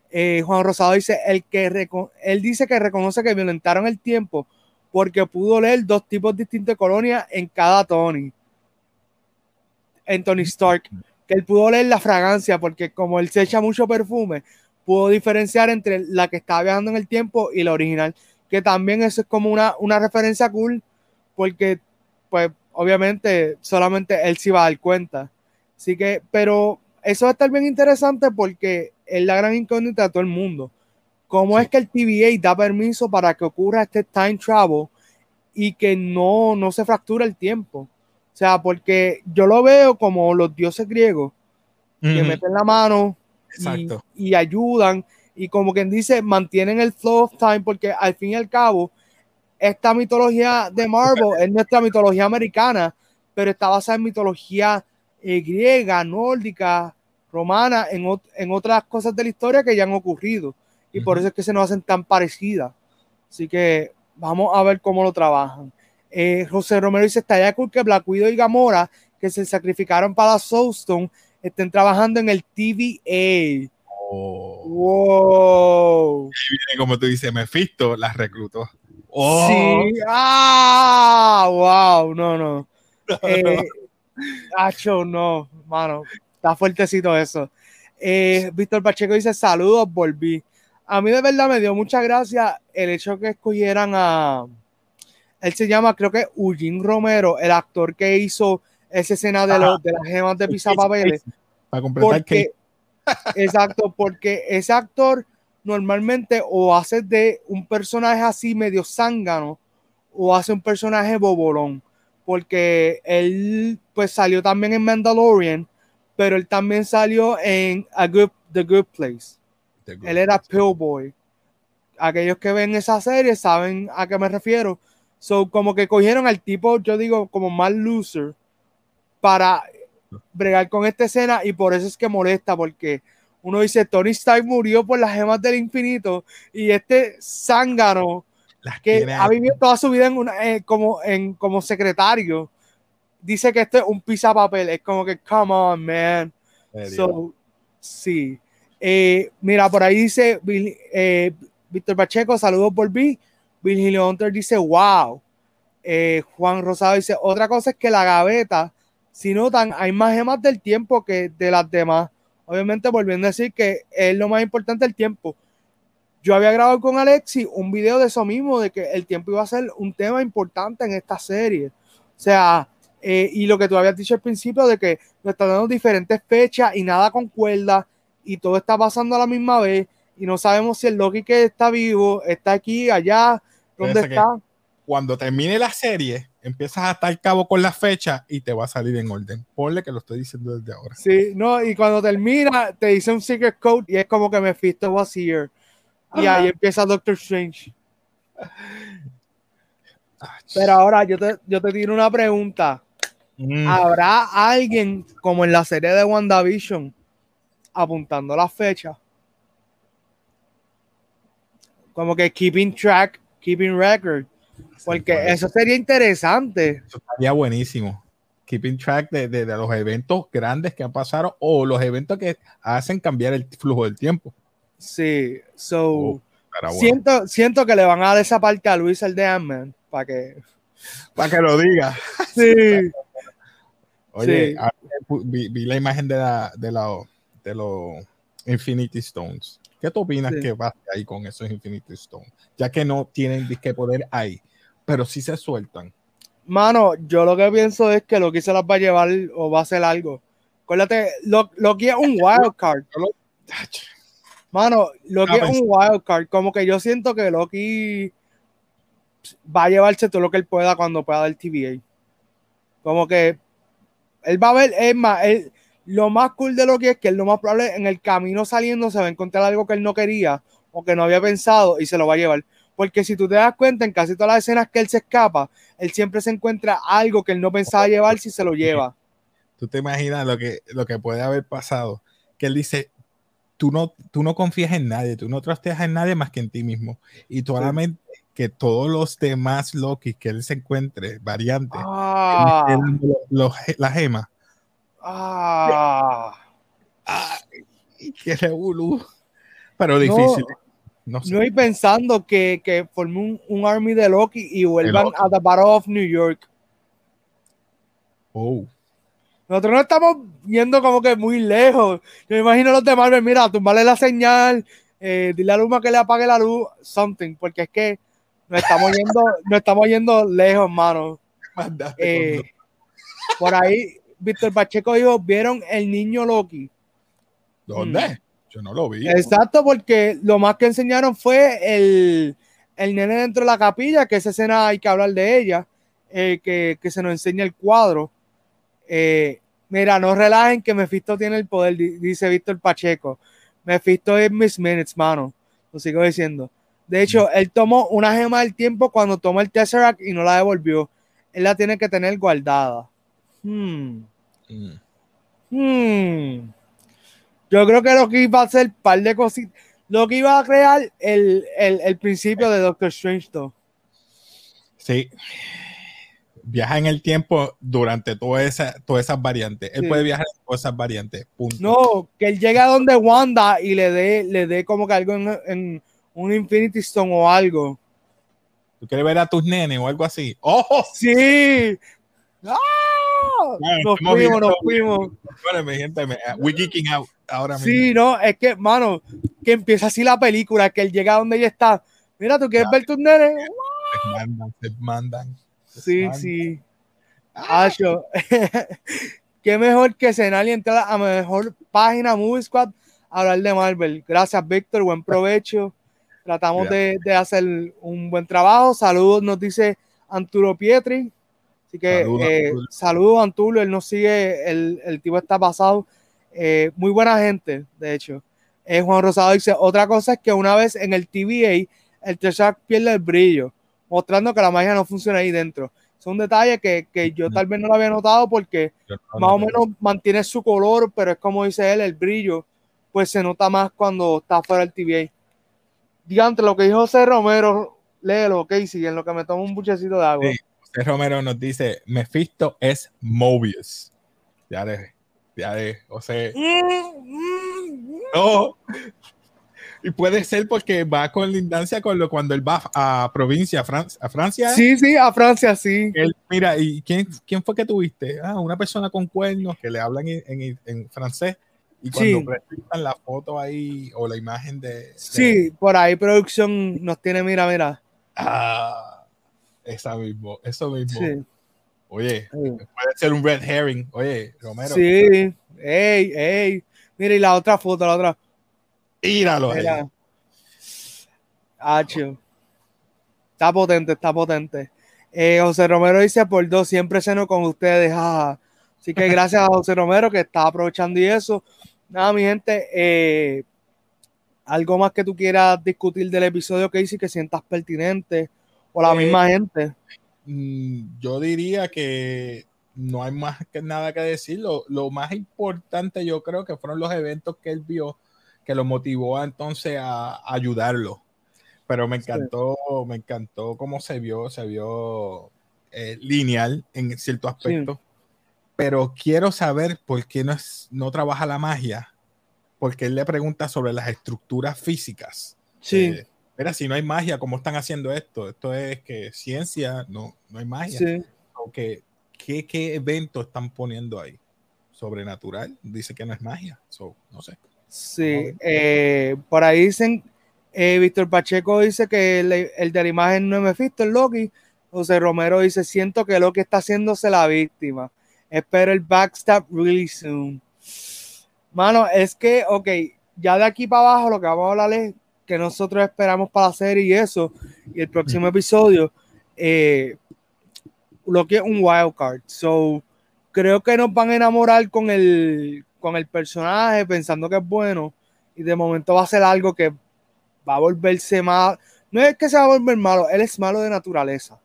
Eh, Juan Rosado dice, el que él dice que reconoce que violentaron el tiempo porque pudo leer dos tipos distintos de colonia en cada Tony. En Tony Stark. Que él pudo leer la fragancia porque como él se echa mucho perfume, pudo diferenciar entre la que estaba viajando en el tiempo y la original. Que también eso es como una, una referencia cool porque, pues, obviamente solamente él se iba a dar cuenta. Así que, pero eso va a estar bien interesante porque es la gran incógnita de todo el mundo. ¿Cómo es que el TVA da permiso para que ocurra este time travel y que no, no se fracture el tiempo? O sea, porque yo lo veo como los dioses griegos que meten la mano y, y, ayudan y como quien dice, mantienen el flow of time porque al fin y al cabo, esta mitología de Marvel es nuestra mitología americana, pero está basada en mitología eh, griega, nórdica, romana en, en, otras cosas de la historia que ya han ocurrido. Y por eso es que se nos hacen tan parecidas. Así que vamos a ver cómo lo trabajan. Eh, José Romero dice, estaría cool que Black Widow y Gamora, que se sacrificaron para Soulstone, estén trabajando en el TVA. Oh. Wow. como tú dices, Mephisto las reclutó. Oh. Sí. Ah, wow. No, no. *laughs* Eh, no, mano. Está fuertecito eso. Eh, Víctor Pacheco dice: Saludos, volví. A mí de verdad me dio mucha gracia el hecho que escogieran a. Él se llama, creo que Eugene Romero, el actor que hizo esa escena de, los, de las gemas de papeles. Para completar que. *laughs* Exacto, porque ese actor normalmente o hace de un personaje así medio zángano o hace un personaje bobolón. Porque él pues salió también en Mandalorian pero él también salió en A Good, The Good Place. él era Pillboy. Aquellos que ven esa serie saben a qué me refiero. So, como que cogieron al tipo, yo digo, como más loser para bregar con esta escena y por eso es que molesta, porque uno dice, Tony Stark murió por las gemas del infinito y este zángano que ha vivido toda su vida en una, eh, como, en, como secretario dice que esto es un papel. Es como que, come on, man. So, sí. Eh, mira, por ahí dice eh, Víctor Pacheco, saludos por mí. Virgilio Hunter dice, wow. Juan Rosado dice, otra cosa es que la gaveta, si notan, hay más gemas del tiempo que de las demás. Obviamente, volviendo a decir que es lo más importante el tiempo. yo había grabado con Alexi un video de eso mismo, de que el tiempo iba a ser un tema importante en esta serie. O sea, eh, y lo que tú habías dicho al principio de que nos están dando diferentes fechas y nada concuerda y todo está pasando a la misma vez y no sabemos si el Loki que está vivo está aquí, allá, ¿dónde está? Cuando termine la serie, empiezas a estar cabo con la fecha y te va a salir en orden. Ponle que lo estoy diciendo desde ahora. Sí, no, y cuando termina, te dice un secret code y es como que Mephisto was here. Y ahí empieza Doctor Strange. Pero ahora yo te, yo te tiro una pregunta. Mm. ¿Habrá alguien como en la serie de WandaVision apuntando la fecha? Como que keeping track, keeping record. Porque eso sería interesante. Eso estaría buenísimo. Keeping track de, de, los eventos grandes que han pasado o los eventos que hacen cambiar el flujo del tiempo. Sí, so oh, siento, siento que le van a dar esa parte a Luis el de ant para que para que lo diga. *laughs* Sí. Oye, Vi, la imagen de la, de la de los Infinity Stones. ¿Qué tú opinas que va ahí con esos Infinity Stones? Ya que no tienen que poder ahí, pero sí se sueltan. Mano, yo lo que pienso es que Loki se las va a llevar o va a hacer algo. Acuérdate, Loki es un wild card. Mano, Loki es un wild card. Como que yo siento que Loki va a llevarse todo lo que él pueda cuando pueda del TVA. Como que él va a ver, es más, lo más cool de Loki es que él lo más probable en el camino saliendo se va a encontrar algo que él no quería o que no había pensado y se lo va a llevar. Porque si tú te das cuenta, en casi todas las escenas que él se escapa, él siempre se encuentra algo que él no pensaba llevar si se lo lleva. Tú te imaginas lo que, lo que puede haber pasado. Que él dice, tú no, tú no confías en nadie, tú no trasteas en nadie más que en ti mismo. Y solamente que todos los demás Loki que él se encuentre, variantes, ah. la gema. Ah. qué revolú. Pero difícil. No, no, estoy pensando que, que forme un, army de Loki y vuelvan a The Battle of New York. Oh. Nosotros no estamos yendo como que muy lejos. Yo me imagino los de Marvel, mira, tumbarle la señal, eh, dile a Luma que le apague la luz, something, porque es que no estamos yendo, no estamos yendo lejos, hermano. *laughs* Eh, por ahí, Víctor Pacheco dijo, ¿vieron el niño Loki? ¿Dónde? Mm. Yo no lo vi. Exacto, porque lo más que enseñaron fue el, el nene dentro de la capilla, que esa escena hay que hablar de ella, eh, que, que se nos enseña el cuadro eh, mira, no relajen que Mephisto tiene el poder, dice Víctor Pacheco. Mephisto es Miss Minutes, mano. Lo sigo diciendo. De hecho, mm. él tomó una gema del tiempo cuando tomó el Tesseract y no la devolvió. Él la tiene que tener guardada. Hmm. Mm. Hmm. Yo creo que lo que iba a hacer un par de cositas. Lo que iba a crear el, el, el principio de Doctor Strange, though. Sí viaja en el tiempo durante toda esa, todas esas variantes. Él puede viajar en todas esas variantes. Punto. No, que él llegue a donde Wanda y le dé, le dé como que algo en, un Infinity Stone o algo. ¿Tú quieres ver a tus nenes o algo así? ¡Oh! Sí. ¡Ah! Nos fuimos, nos fuimos. Bueno, mi gente, we geeking out ahora mismo. Sí, no, es que, mano, que empieza así la película, que él llega a donde ella está. Mira, ¿tú quieres ver tus nenes? Se mandan, se mandan. Sí, sí. Acho. *laughs* Qué mejor que cenar y entrar a mejor página Movie Squad a hablar de Marvel. Gracias, Víctor. Buen provecho. Tratamos de, de, hacer un buen trabajo. Saludos, nos dice Anturo Pietri. Así que saludos, eh, Anturo. Él nos sigue. El, el tipo está pasado. Eh, muy buena gente, de hecho. Eh, Juan Rosado dice: Otra cosa es que una vez en el TVA, el Treshak pierde el brillo mostrando que la magia no funciona ahí dentro. Es un detalle que, que yo tal vez no lo había notado porque más o menos mantiene su color, pero es como dice él, el brillo, pues se nota más cuando está fuera del TVA. Diante lo que dijo José Romero, léelo, Casey, en lo que me tomo un buchecito de agua. José Romero nos dice, Mephisto es Mobius. Ya de, ya de, José. No, y puede ser porque va con lindancia con lo cuando él va a provincia, a, Francia. Sí, sí, a Francia, sí. mira, ¿y quién, quién fue que tuviste? Ah, una persona con cuernos que le hablan en, en, francés Y cuando presentan la foto ahí o la imagen de, Sí, por ahí producción nos tiene, mira, mira. Ah, esa mismo, eso mismo. Oye, puede ser un red herring. Oye, Romero. Sí, ey, ey. Mira, y la otra foto, la otra. Míralo. Mira. Está potente, está potente. Eh, José Romero dice por dos, siempre ceno con ustedes. Así que gracias a José Romero que está aprovechando y eso. Nada, mi gente, eh, algo más que tú quieras discutir del episodio que hice que sientas pertinente o la misma eh, gente. Mm, yo diría que no hay más que nada que decir. Lo, más importante yo creo que fueron los eventos que él vio que lo motivó entonces a, ayudarlo. Pero me encantó, me encantó cómo se vio, se vio eh, lineal en cierto aspecto. Pero quiero saber por qué no, es, no trabaja la magia. Porque él le pregunta sobre las estructuras físicas. Sí. Eh, mira, si no hay magia, ¿cómo están haciendo esto? Esto es que ciencia, no, no hay magia. Sí. ¿qué, ¿Qué evento están poniendo ahí? Sobrenatural, dice que no es magia, no sé. Sí, eh, por ahí dicen, eh, Víctor Pacheco dice que el, de la imagen no es visto el Loki. José Romero dice, siento que Loki está haciéndose la víctima. Espero el backstab really soon. Mano, es que, ok, ya de aquí para abajo lo que vamos a hablar es que nosotros esperamos para la serie y eso, y el próximo episodio, eh, lo que es un wild card. So, creo que nos van a enamorar con el, con el personaje pensando que es bueno y de momento va a ser algo que va a volverse mal. No es que se va a volver malo, él es malo de naturaleza.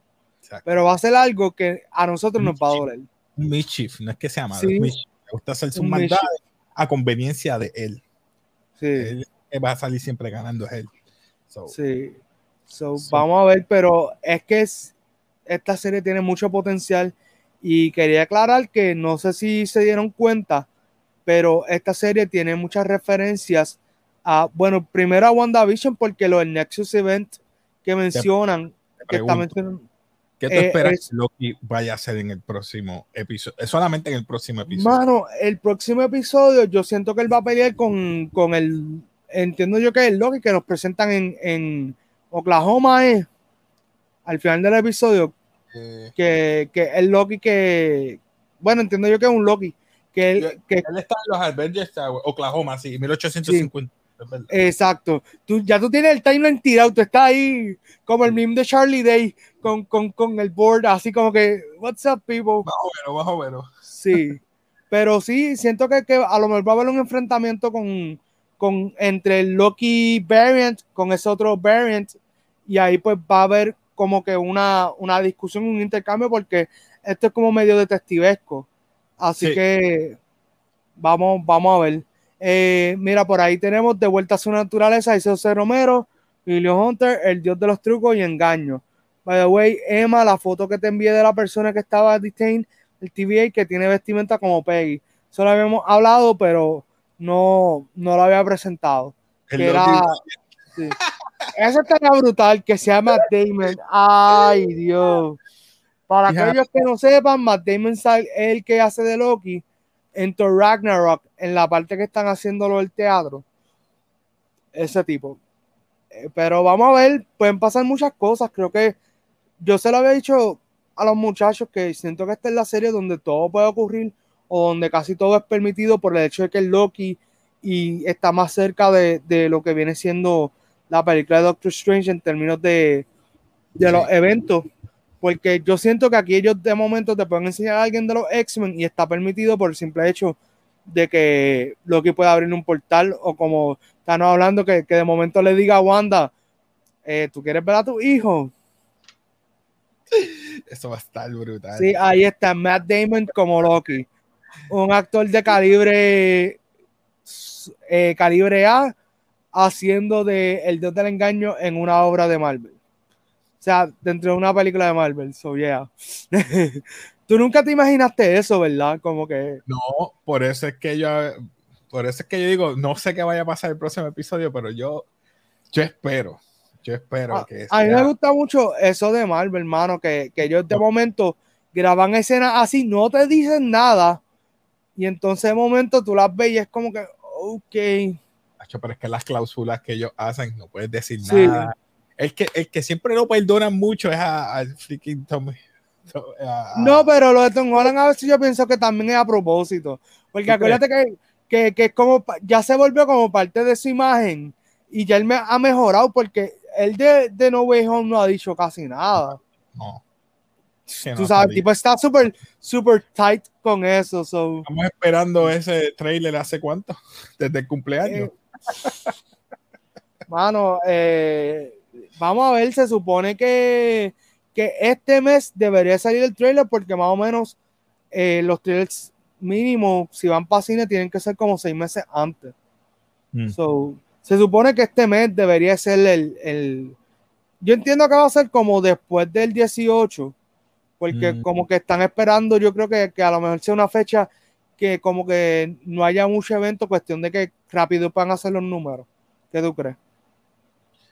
Pero va a ser algo que a nosotros nos va a doler. Un mischief, no es que sea malo, Me gusta hacer su maldad a conveniencia de él. Sí. Él va a salir siempre ganando es él. sí. Vamos a ver, pero es que esta serie tiene mucho potencial y quería aclarar que no sé si se dieron cuenta, pero esta serie tiene muchas referencias a, bueno, primero a WandaVision porque lo del Nexus Event que mencionan, que está mencionando ¿Qué te esperas que Loki vaya a hacer en el próximo episodio? Solamente en el próximo episodio. Mano, el próximo episodio yo siento que él va a pelear con, con el, entiendo yo que es el Loki que nos presentan en, en Oklahoma es, al final del episodio, eh. que, que el Loki que, bueno, entiendo yo que es un Loki. Que él, que, él está en los Avengers, Oklahoma, sí, 1850. Exacto. Tú, ya tú tienes el timeline tirado, tú estás ahí como el meme de Charlie Day con, con, con el board, así como que, what's up, people? Más o menos, más o menos. Sí. *laughs* Pero sí, siento que, que, a lo mejor va a haber un enfrentamiento con, con entre el Loki variant con ese otro variant y ahí pues va a haber como que una, una discusión, un intercambio porque esto es como medio detectivesco. Así que vamos, vamos a ver. Eh, mira, por ahí tenemos de vuelta a su naturaleza, dice José Romero, Julio Hunter, el dios de los trucos y engaños. By the way, Emma, la foto que te envié de la persona que estaba detained, el TVA, que tiene vestimenta como Peggy. Solo habíamos hablado, pero no, no lo había presentado. Que era, sí. Eso estaría brutal, que se llama Damon. Ay, Dios. Para aquellos que no sepan, Matt Damon es el que hace de Loki en Thor Ragnarok, en la parte que están haciéndolo el teatro. Ese tipo. Eh, pero vamos a ver, pueden pasar muchas cosas. Creo que yo se lo había dicho a los muchachos que siento que esta es la serie donde todo puede ocurrir o donde casi todo es permitido por el hecho de que el Loki y está más cerca de, de lo que viene siendo la película de Doctor Strange en términos de, de los eventos porque yo siento que aquí ellos de momento te pueden enseñar a alguien de los X-Men y está permitido por el simple hecho de que Loki puede abrir un portal o como están hablando que, de momento le diga a Wanda, eh, ¿tú quieres ver a tu hijo? Eso va a estar brutal. Sí, ahí está Matt Damon como Loki, un actor de calibre eh, calibre A haciendo de el dios del engaño en una obra de Marvel. O sea, dentro de una película de Marvel. So, yeah. *laughs* Tú nunca te imaginaste eso, ¿verdad? Como que. No, por eso es que yo. Por eso es que yo digo, no sé qué vaya a pasar el próximo episodio, pero yo. Yo espero. Yo espero a, que. A mí me gusta mucho eso de Marvel, hermano, que, que ellos de momento graban escenas así, no te dicen nada. Y entonces de momento tú las ves y es como que, ok. Pero es que las cláusulas que ellos hacen, no puedes decir nada. El que, el que siempre lo perdonan mucho es al freaking Tommy. No, pero lo de Tom Holland a veces yo pienso que también es a propósito. Porque acuérdate que, que, que, como ya se volvió como parte de su imagen y ya él me ha mejorado porque él de, de No Way Home no ha dicho casi nada. No. Tú sabes, el tipo está súper, súper tight con eso. Estamos esperando ese trailer hace cuánto? *laughs* Desde el cumpleaños. Eh, mano, eh, vamos a ver, se supone que, que este mes debería salir el trailer porque más o menos eh, los trailers mínimos, si van para cine, tienen que ser como seis meses antes. Mm. se supone que este mes debería ser el, el, Yo entiendo que va a ser como después del 18 porque mm. como que están esperando, yo creo que, que, a lo mejor sea una fecha que como que no haya mucho evento, cuestión de que rápido puedan hacer los números. ¿Qué tú crees?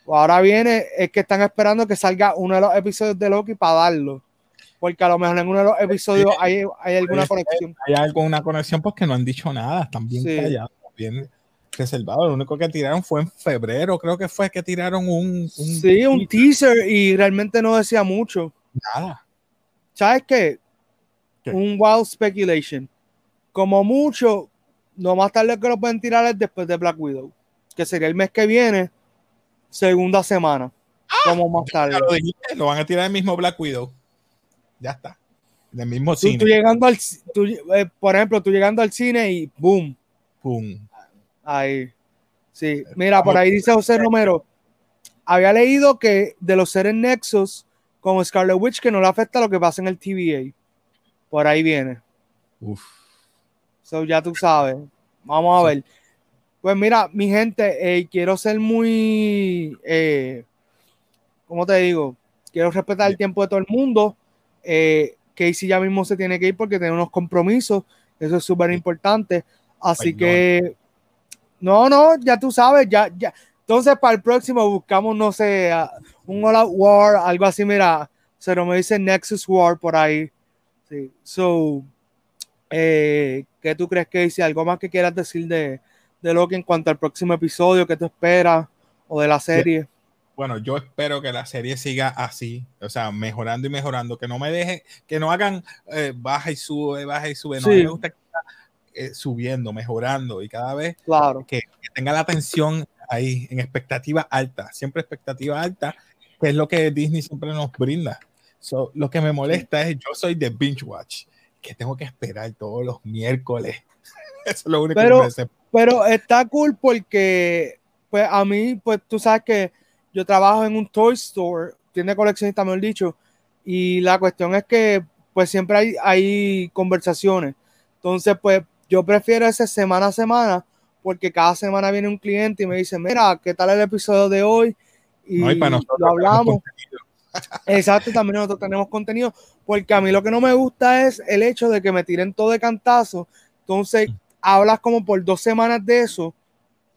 ahora viene, es que están esperando que salga uno de los episodios de Loki para darlo. Porque a lo mejor en uno de los episodios hay, hay alguna conexión. Hay alguna conexión porque no han dicho nada, están bien callados, bien reservados. Lo único que tiraron fue en febrero, creo que fue que tiraron un, un sí, un teaser y realmente no decía mucho. Nada. ¿Sabes qué? Un wild speculation. Como mucho, no más tarde que lo pueden tirar es después de Black Widow, que sería el mes que viene, segunda semana. como más tarde. Lo, van a tirar el mismo Black Widow. Ya está. Del mismo cine. Tú llegando al, eh, por ejemplo, tú llegando al cine y boom. Boom. Ahí. Sí. Mira, por ahí dice José Romero. Había leído que de los seres Nexus como Scarlet Witch que no le afecta lo que pasa en el TVA. Por ahí viene. Uf. So ya tú sabes. Vamos a ver. Pues mira, mi gente, eh, quiero ser muy, eh, ¿cómo te digo? Quiero respetar el tiempo de todo el mundo. Eh, Casey ya mismo se tiene que ir porque tiene unos compromisos. Eso es súper importante. Así que, no, no, ya tú sabes, ya, ya. Entonces, para el próximo buscamos, no sé, un All Out War, algo así, mira, se me dice Nexus War por ahí. Sí. So, eh, ¿qué tú crees que dice? ¿Algo más que quieras decir de, de Loki en cuanto al próximo episodio? ¿Qué tú esperas? ¿O de la serie? Bueno, yo espero que la serie siga así, o sea, mejorando y mejorando, que no me deje, que no hagan eh, baja y sube, baja y sube. No, me gusta que eh, subiendo, mejorando y cada vez claro. que, tenga la atención ahí en expectativa alta, siempre expectativa alta, que es lo que Disney siempre nos brinda. lo que me molesta es, yo soy de binge watch, que tengo que esperar todos los miércoles. *laughs* Eso es lo único pero, que me Pero está cool porque, pues a mí, pues tú sabes que yo trabajo en un toy store, tiene coleccionista, mejor dicho, y la cuestión es que, pues siempre hay, hay conversaciones. Entonces, pues yo prefiero ese semana a semana porque cada semana viene un cliente y me dice, mira, ¿qué tal el episodio de hoy? Y, lo hablamos. *laughs* Exacto, también nosotros tenemos contenido, porque a mí lo que no me gusta es el hecho de que me tiren todo de cantazo. Entonces, hablas como por dos semanas de eso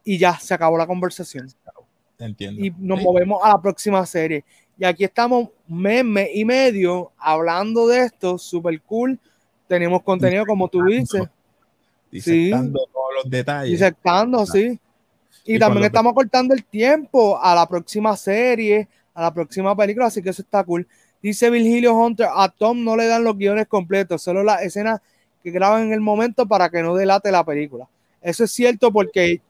y ya se acabó la conversación. Entiendo. Y nos movemos a la próxima serie. Y aquí estamos mes, mes y medio hablando de esto, súper cool. Tenemos contenido, como tú dices disectando todos los detalles. Disectando, sí. Y, también estamos cortando el tiempo a la próxima serie, a la próxima película, así que eso está cool. Dice Virgilio Hunter, a Tom no le dan los guiones completos, solo las escenas que graban en el momento para que no delate la película. Eso es cierto porque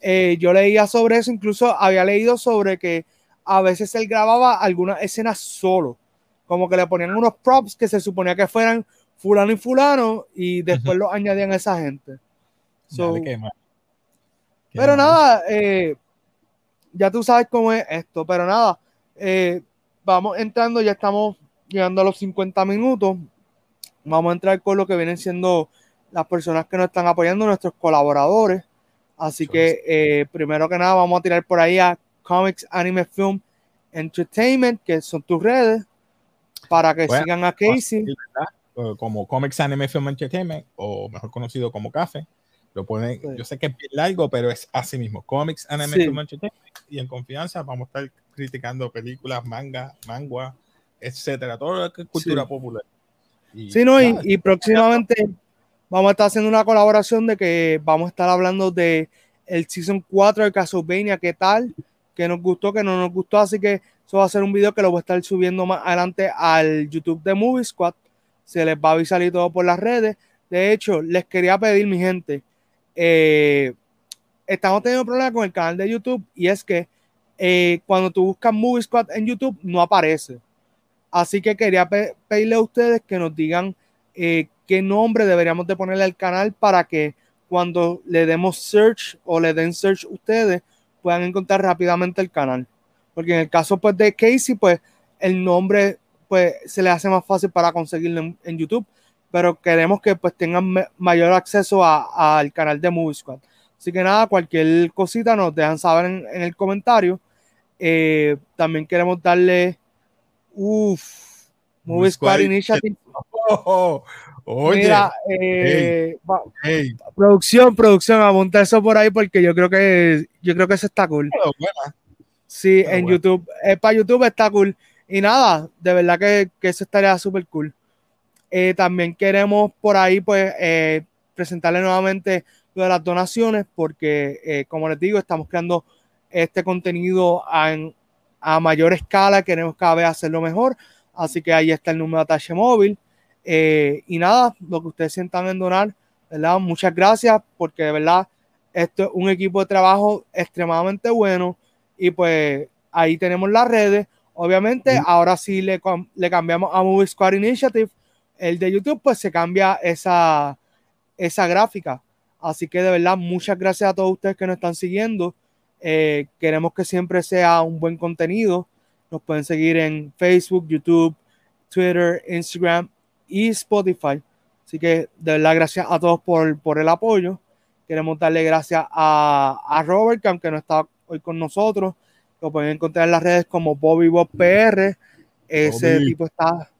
eh, yo leía sobre eso, incluso había leído sobre que a veces él grababa algunas escenas solo, como que le ponían unos props que se suponía que fueran fulano y fulano y después lo añadían a esa gente. Pero nada, eh, ya tú sabes cómo es esto, pero nada, eh, vamos entrando, ya estamos llegando a los 50 minutos, vamos a entrar con lo que vienen siendo las personas que nos están apoyando, nuestros colaboradores. Así que eh, primero que nada vamos a tirar por ahí a Comics Anime Film Entertainment, que son tus redes, para que sigan a Casey. Eh, como Comics Anime Film Entertainment, o mejor conocido como CAFE. Lo ponen, yo sé que es largo, pero es así mismo, Comics Anime Entertainment. Y en confianza vamos a estar criticando películas, manga, manga, etcétera, todo lo que es cultura popular. Y, sí, no, y, próximamente vamos a estar haciendo una colaboración de que vamos a estar hablando de el Season 4 de Castlevania, qué tal, qué nos gustó, qué no nos gustó, así que eso va a ser un video que lo voy a estar subiendo más adelante al YouTube de Movie Squad, se les va a avisar y todo por las redes. De hecho, les quería pedir, mi gente, eh, estamos teniendo problemas con el canal de YouTube y es que eh, cuando tú buscas Movie Squad en YouTube no aparece. Así que quería pedirle a ustedes que nos digan eh, qué nombre deberíamos de ponerle al canal para que cuando le demos search o le den search ustedes puedan encontrar rápidamente el canal. Porque en el caso pues de Casey, pues el nombre pues se le hace más fácil para conseguirlo en, YouTube, pero queremos que pues tengan mayor acceso al canal de Movie Squad. Así que nada, cualquier cosita nos dejan saber en, el comentario. Eh, también queremos darle, uff, Movie Squad Initiative. *laughs* Oh, Mira, eh, producción, producción, apunta eso por ahí porque yo creo que yo creo que eso está cool. Sí, en YouTube, eh, para YouTube está cool. Y nada, de verdad que, que eso estaría súper cool. Eh, también queremos por ahí, pues, presentarle nuevamente lo de las donaciones, porque, como les digo, estamos creando este contenido a mayor escala, queremos cada vez hacerlo mejor. Así que ahí está el número de atache móvil. Eh, y nada, lo que ustedes sientan en donar, ¿verdad? Muchas gracias porque de verdad esto es un equipo de trabajo extremadamente bueno y pues ahí tenemos las redes. Obviamente, ahora sí le, le, cambiamos a Movie Squad Initiative. El de YouTube, pues se cambia esa, esa gráfica. Así que de verdad, muchas gracias a todos ustedes que nos están siguiendo. Eh, queremos que siempre sea un buen contenido. Nos pueden seguir en Facebook, YouTube, Twitter, Instagram y Spotify. Así que de verdad, gracias a todos por, por el apoyo. Queremos darle gracias a, a, Robert, que aunque no está hoy con nosotros, lo pueden encontrar en las redes como Bobby Bob PR. Ese tipo está,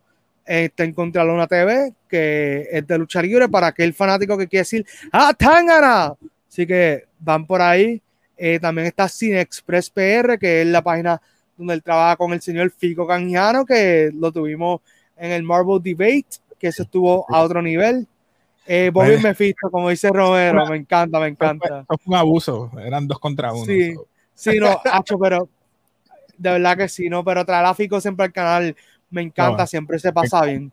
está en Contra Luna TV, que es de lucha libre para aquel fanático que quiere decir ¡Ah, Tangana! Así que van por ahí. Eh, también está Cine Express PR, que es la página donde él trabaja con el señor Fico Canjiano, que lo tuvimos en el Marvel Debate que eso estuvo a otro nivel. Eh, Bobby pues, Mephisto, como dice Romero, me encanta, me encanta. Fue un abuso, eran dos contra uno. Sí, sí, no, Hacho, pero de verdad que sí, no, pero tráfico siempre al canal me encanta, siempre se pasa bien.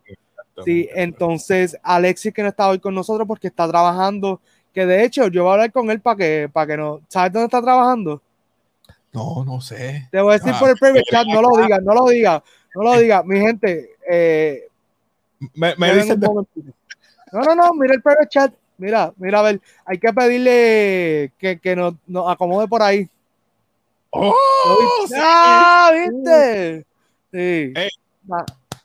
Sí, entonces Alexis que no está hoy con nosotros porque está trabajando, que de hecho yo voy a hablar con él para que, para que no, ¿sabes dónde está trabajando? No, no sé. Te voy a decir ah, por el private *laughs* chat, no lo digas, no lo digas, no lo digas. Mi gente, eh, me, me dicen. No, no, no, mira el private chat. Mira, mira, a ver, hay que pedirle que, que nos, nos acomode por ahí. ¡Oh! ¡Ah, viste! Sí. Ah,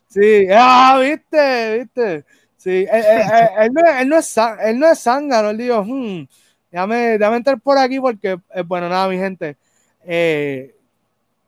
sí, ah, viste, viste. Sí, él, eh, eh, eh, él, no, él, no, es, él no es él dijo, hmm, déjame, entrar por aquí porque, bueno, nada, mi gente, eh,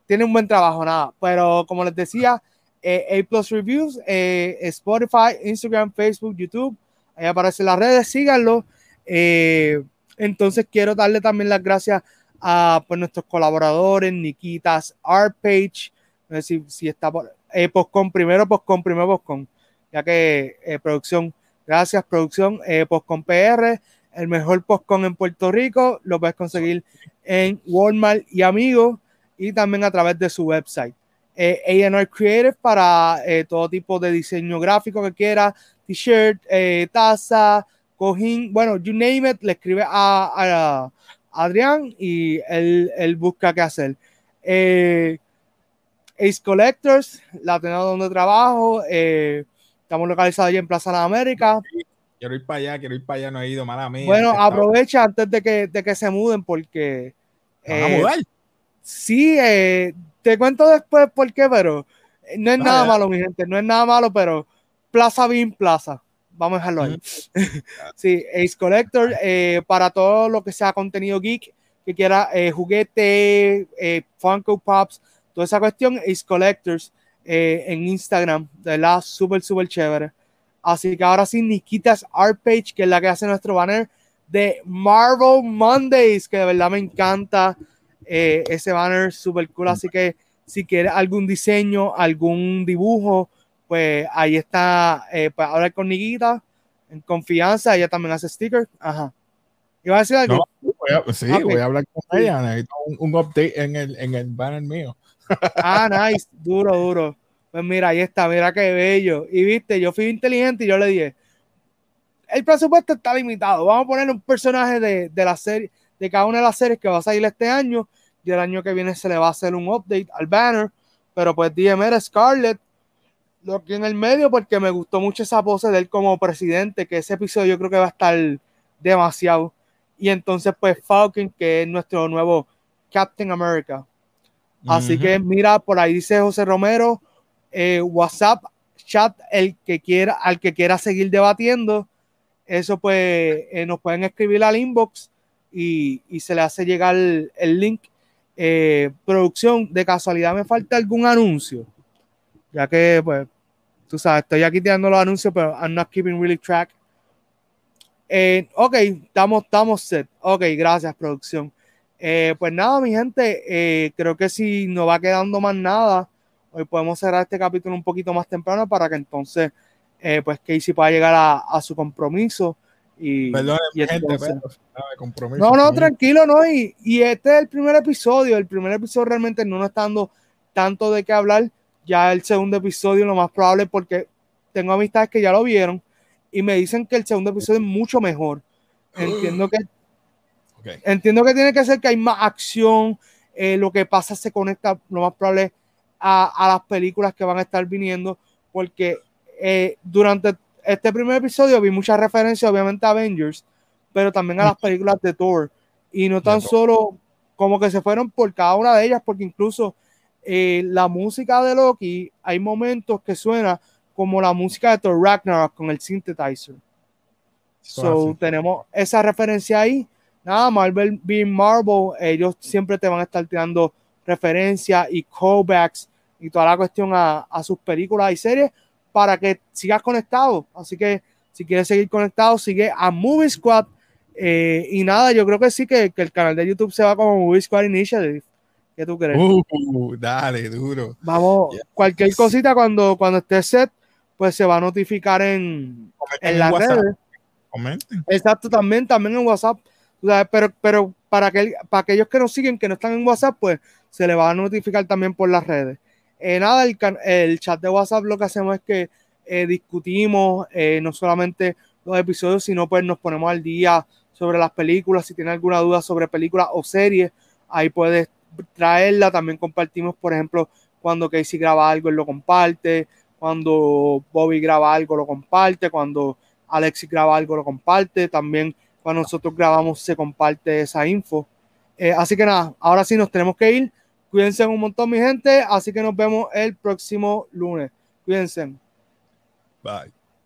tiene un buen trabajo, nada, pero como les decía, eh, A Plus Reviews, eh, Spotify, Instagram, Facebook, YouTube. Ahí aparecen las redes, síganlo. Eh, entonces quiero darle también las gracias a pues, nuestros colaboradores, Nikitas, Artpage, no sé si, si está por eh, Postcom, primero Postcom, primero Postcom, ya que producción, gracias producción, Postcom PR, el mejor Postcom en Puerto Rico, lo puedes conseguir en Walmart y Amigos y también a través de su website eh, AR Creative para eh, todo tipo de diseño gráfico que quiera, t-shirt, eh, taza, cojín, bueno, you name it, le escribe a, Adrián y él, busca qué hacer. Eh, Ace Collectors, la tienda donde trabajo, estamos localizados allí en Plaza de la América. Quiero ir para allá, quiero ir para allá, no he ido, mala mía. Bueno, aprovecha antes de que, de que se muden porque... ¿Van a mudar? Sí, eh, te cuento después por qué, pero eh, no es nada malo, mi gente, no es nada malo, pero Plaza Bean Plaza. Vamos a dejarlo ahí. *laughs* sí, Ace Collector, eh, para todo lo que sea contenido geek, que quiera eh, juguete, Funko Pops, toda esa cuestión, Ace Collectors en Instagram, de verdad, súper, súper chévere. Así que ahora sí, Nikitas Art Page, que es la que hace nuestro banner de Marvel Mondays, que de verdad me encanta. Eh, ese banner super cool. Así que si quieres algún diseño, algún dibujo, pues ahí está. Eh, pues hablar con Niguita en confianza. Ella también hace stickers. Ajá. ¿Iba a decir algo? sí, voy a hablar con ella. Necesito un, update en el, en el banner mío. Ah, nice. Duro, duro. Pues mira, ahí está. Mira qué bello. Y viste, yo fui inteligente y yo le dije, el presupuesto está limitado. Vamos a poner un personaje de, de la serie, de cada una de las series que va a salir este año. Y el año que viene se le va a hacer un update al banner. Pero pues dije, mira, Scarlett, lo que en el medio, porque me gustó mucho esa pose de él como presidente, que ese episodio yo creo que va a estar demasiado. Y entonces, pues Falcon, que es nuestro nuevo Captain America. Así que mira, por ahí dice José Romero, eh, WhatsApp, chat, el que quiera, al que quiera seguir debatiendo, eso pues eh, nos pueden escribir al inbox y, se le hace llegar el, link. Eh, producción, de casualidad me falta algún anuncio, ya que pues, tú sabes, estoy aquí tirando los anuncios, pero I'm not keeping really track. ok, estamos, estamos set. Ok, gracias, producción. Pues nada, mi gente, creo que si no va quedando más nada, Hoy podemos cerrar este capítulo un poquito más temprano para que entonces, eh, pues, Casey pueda llegar a, su compromiso. Y, Perdón, compromiso, no, no, tranquilo, no. Y, y, este es el primer episodio. El primer episodio realmente no nos está dando tanto de qué hablar. Ya el segundo episodio, lo más probable, porque tengo amistades que ya lo vieron y me dicen que el segundo episodio es mucho mejor. *gasps* Entiendo que entiendo que tiene que ser que hay más acción. Eh, lo que pasa se conecta, lo más probable a, las películas que van a estar viniendo, porque eh, durante este primer episodio vi muchas referencias, obviamente, a Avengers, pero también a las películas de Thor. Y no tan solo como que se fueron por cada una de ellas, porque incluso eh, la música de Loki, hay momentos que suena como la música de Thor Ragnarok con el synthesizer. So, tenemos esa referencia ahí. Nada, Marvel being Marvel, ellos siempre te van a estar tirando referencias y callbacks y toda la cuestión a, sus películas y series para que sigas conectado. Así que si quieres seguir conectado, sigue a Movie Squad. Eh, y nada, yo creo que sí que, el canal de YouTube se va como Movie Squad Initiative. ¿Qué tú crees? Uh, dale, duro. Vamos, cualquier cosita cuando, cuando esté set, pues se va a notificar en, en, las redes. Exacto, también, también en WhatsApp. Pero, pero para, que, para aquellos que nos siguen, que no están en WhatsApp, pues se le va a notificar también por las redes. Eh, nada, el, el, chat de WhatsApp lo que hacemos es que eh, discutimos eh, no solamente los episodios, sino pues nos ponemos al día sobre las películas. Si tiene alguna duda sobre películas o series, ahí puedes traerla. También compartimos, por ejemplo, cuando Casey graba algo, él lo comparte. Cuando Bobby graba algo, lo comparte. Cuando Alexis graba algo, lo comparte. También cuando nosotros grabamos, se comparte esa info. así que nada, ahora sí nos tenemos que ir. Cuídense un montón, mi gente. Así que nos vemos el próximo lunes. Cuídense. Bye.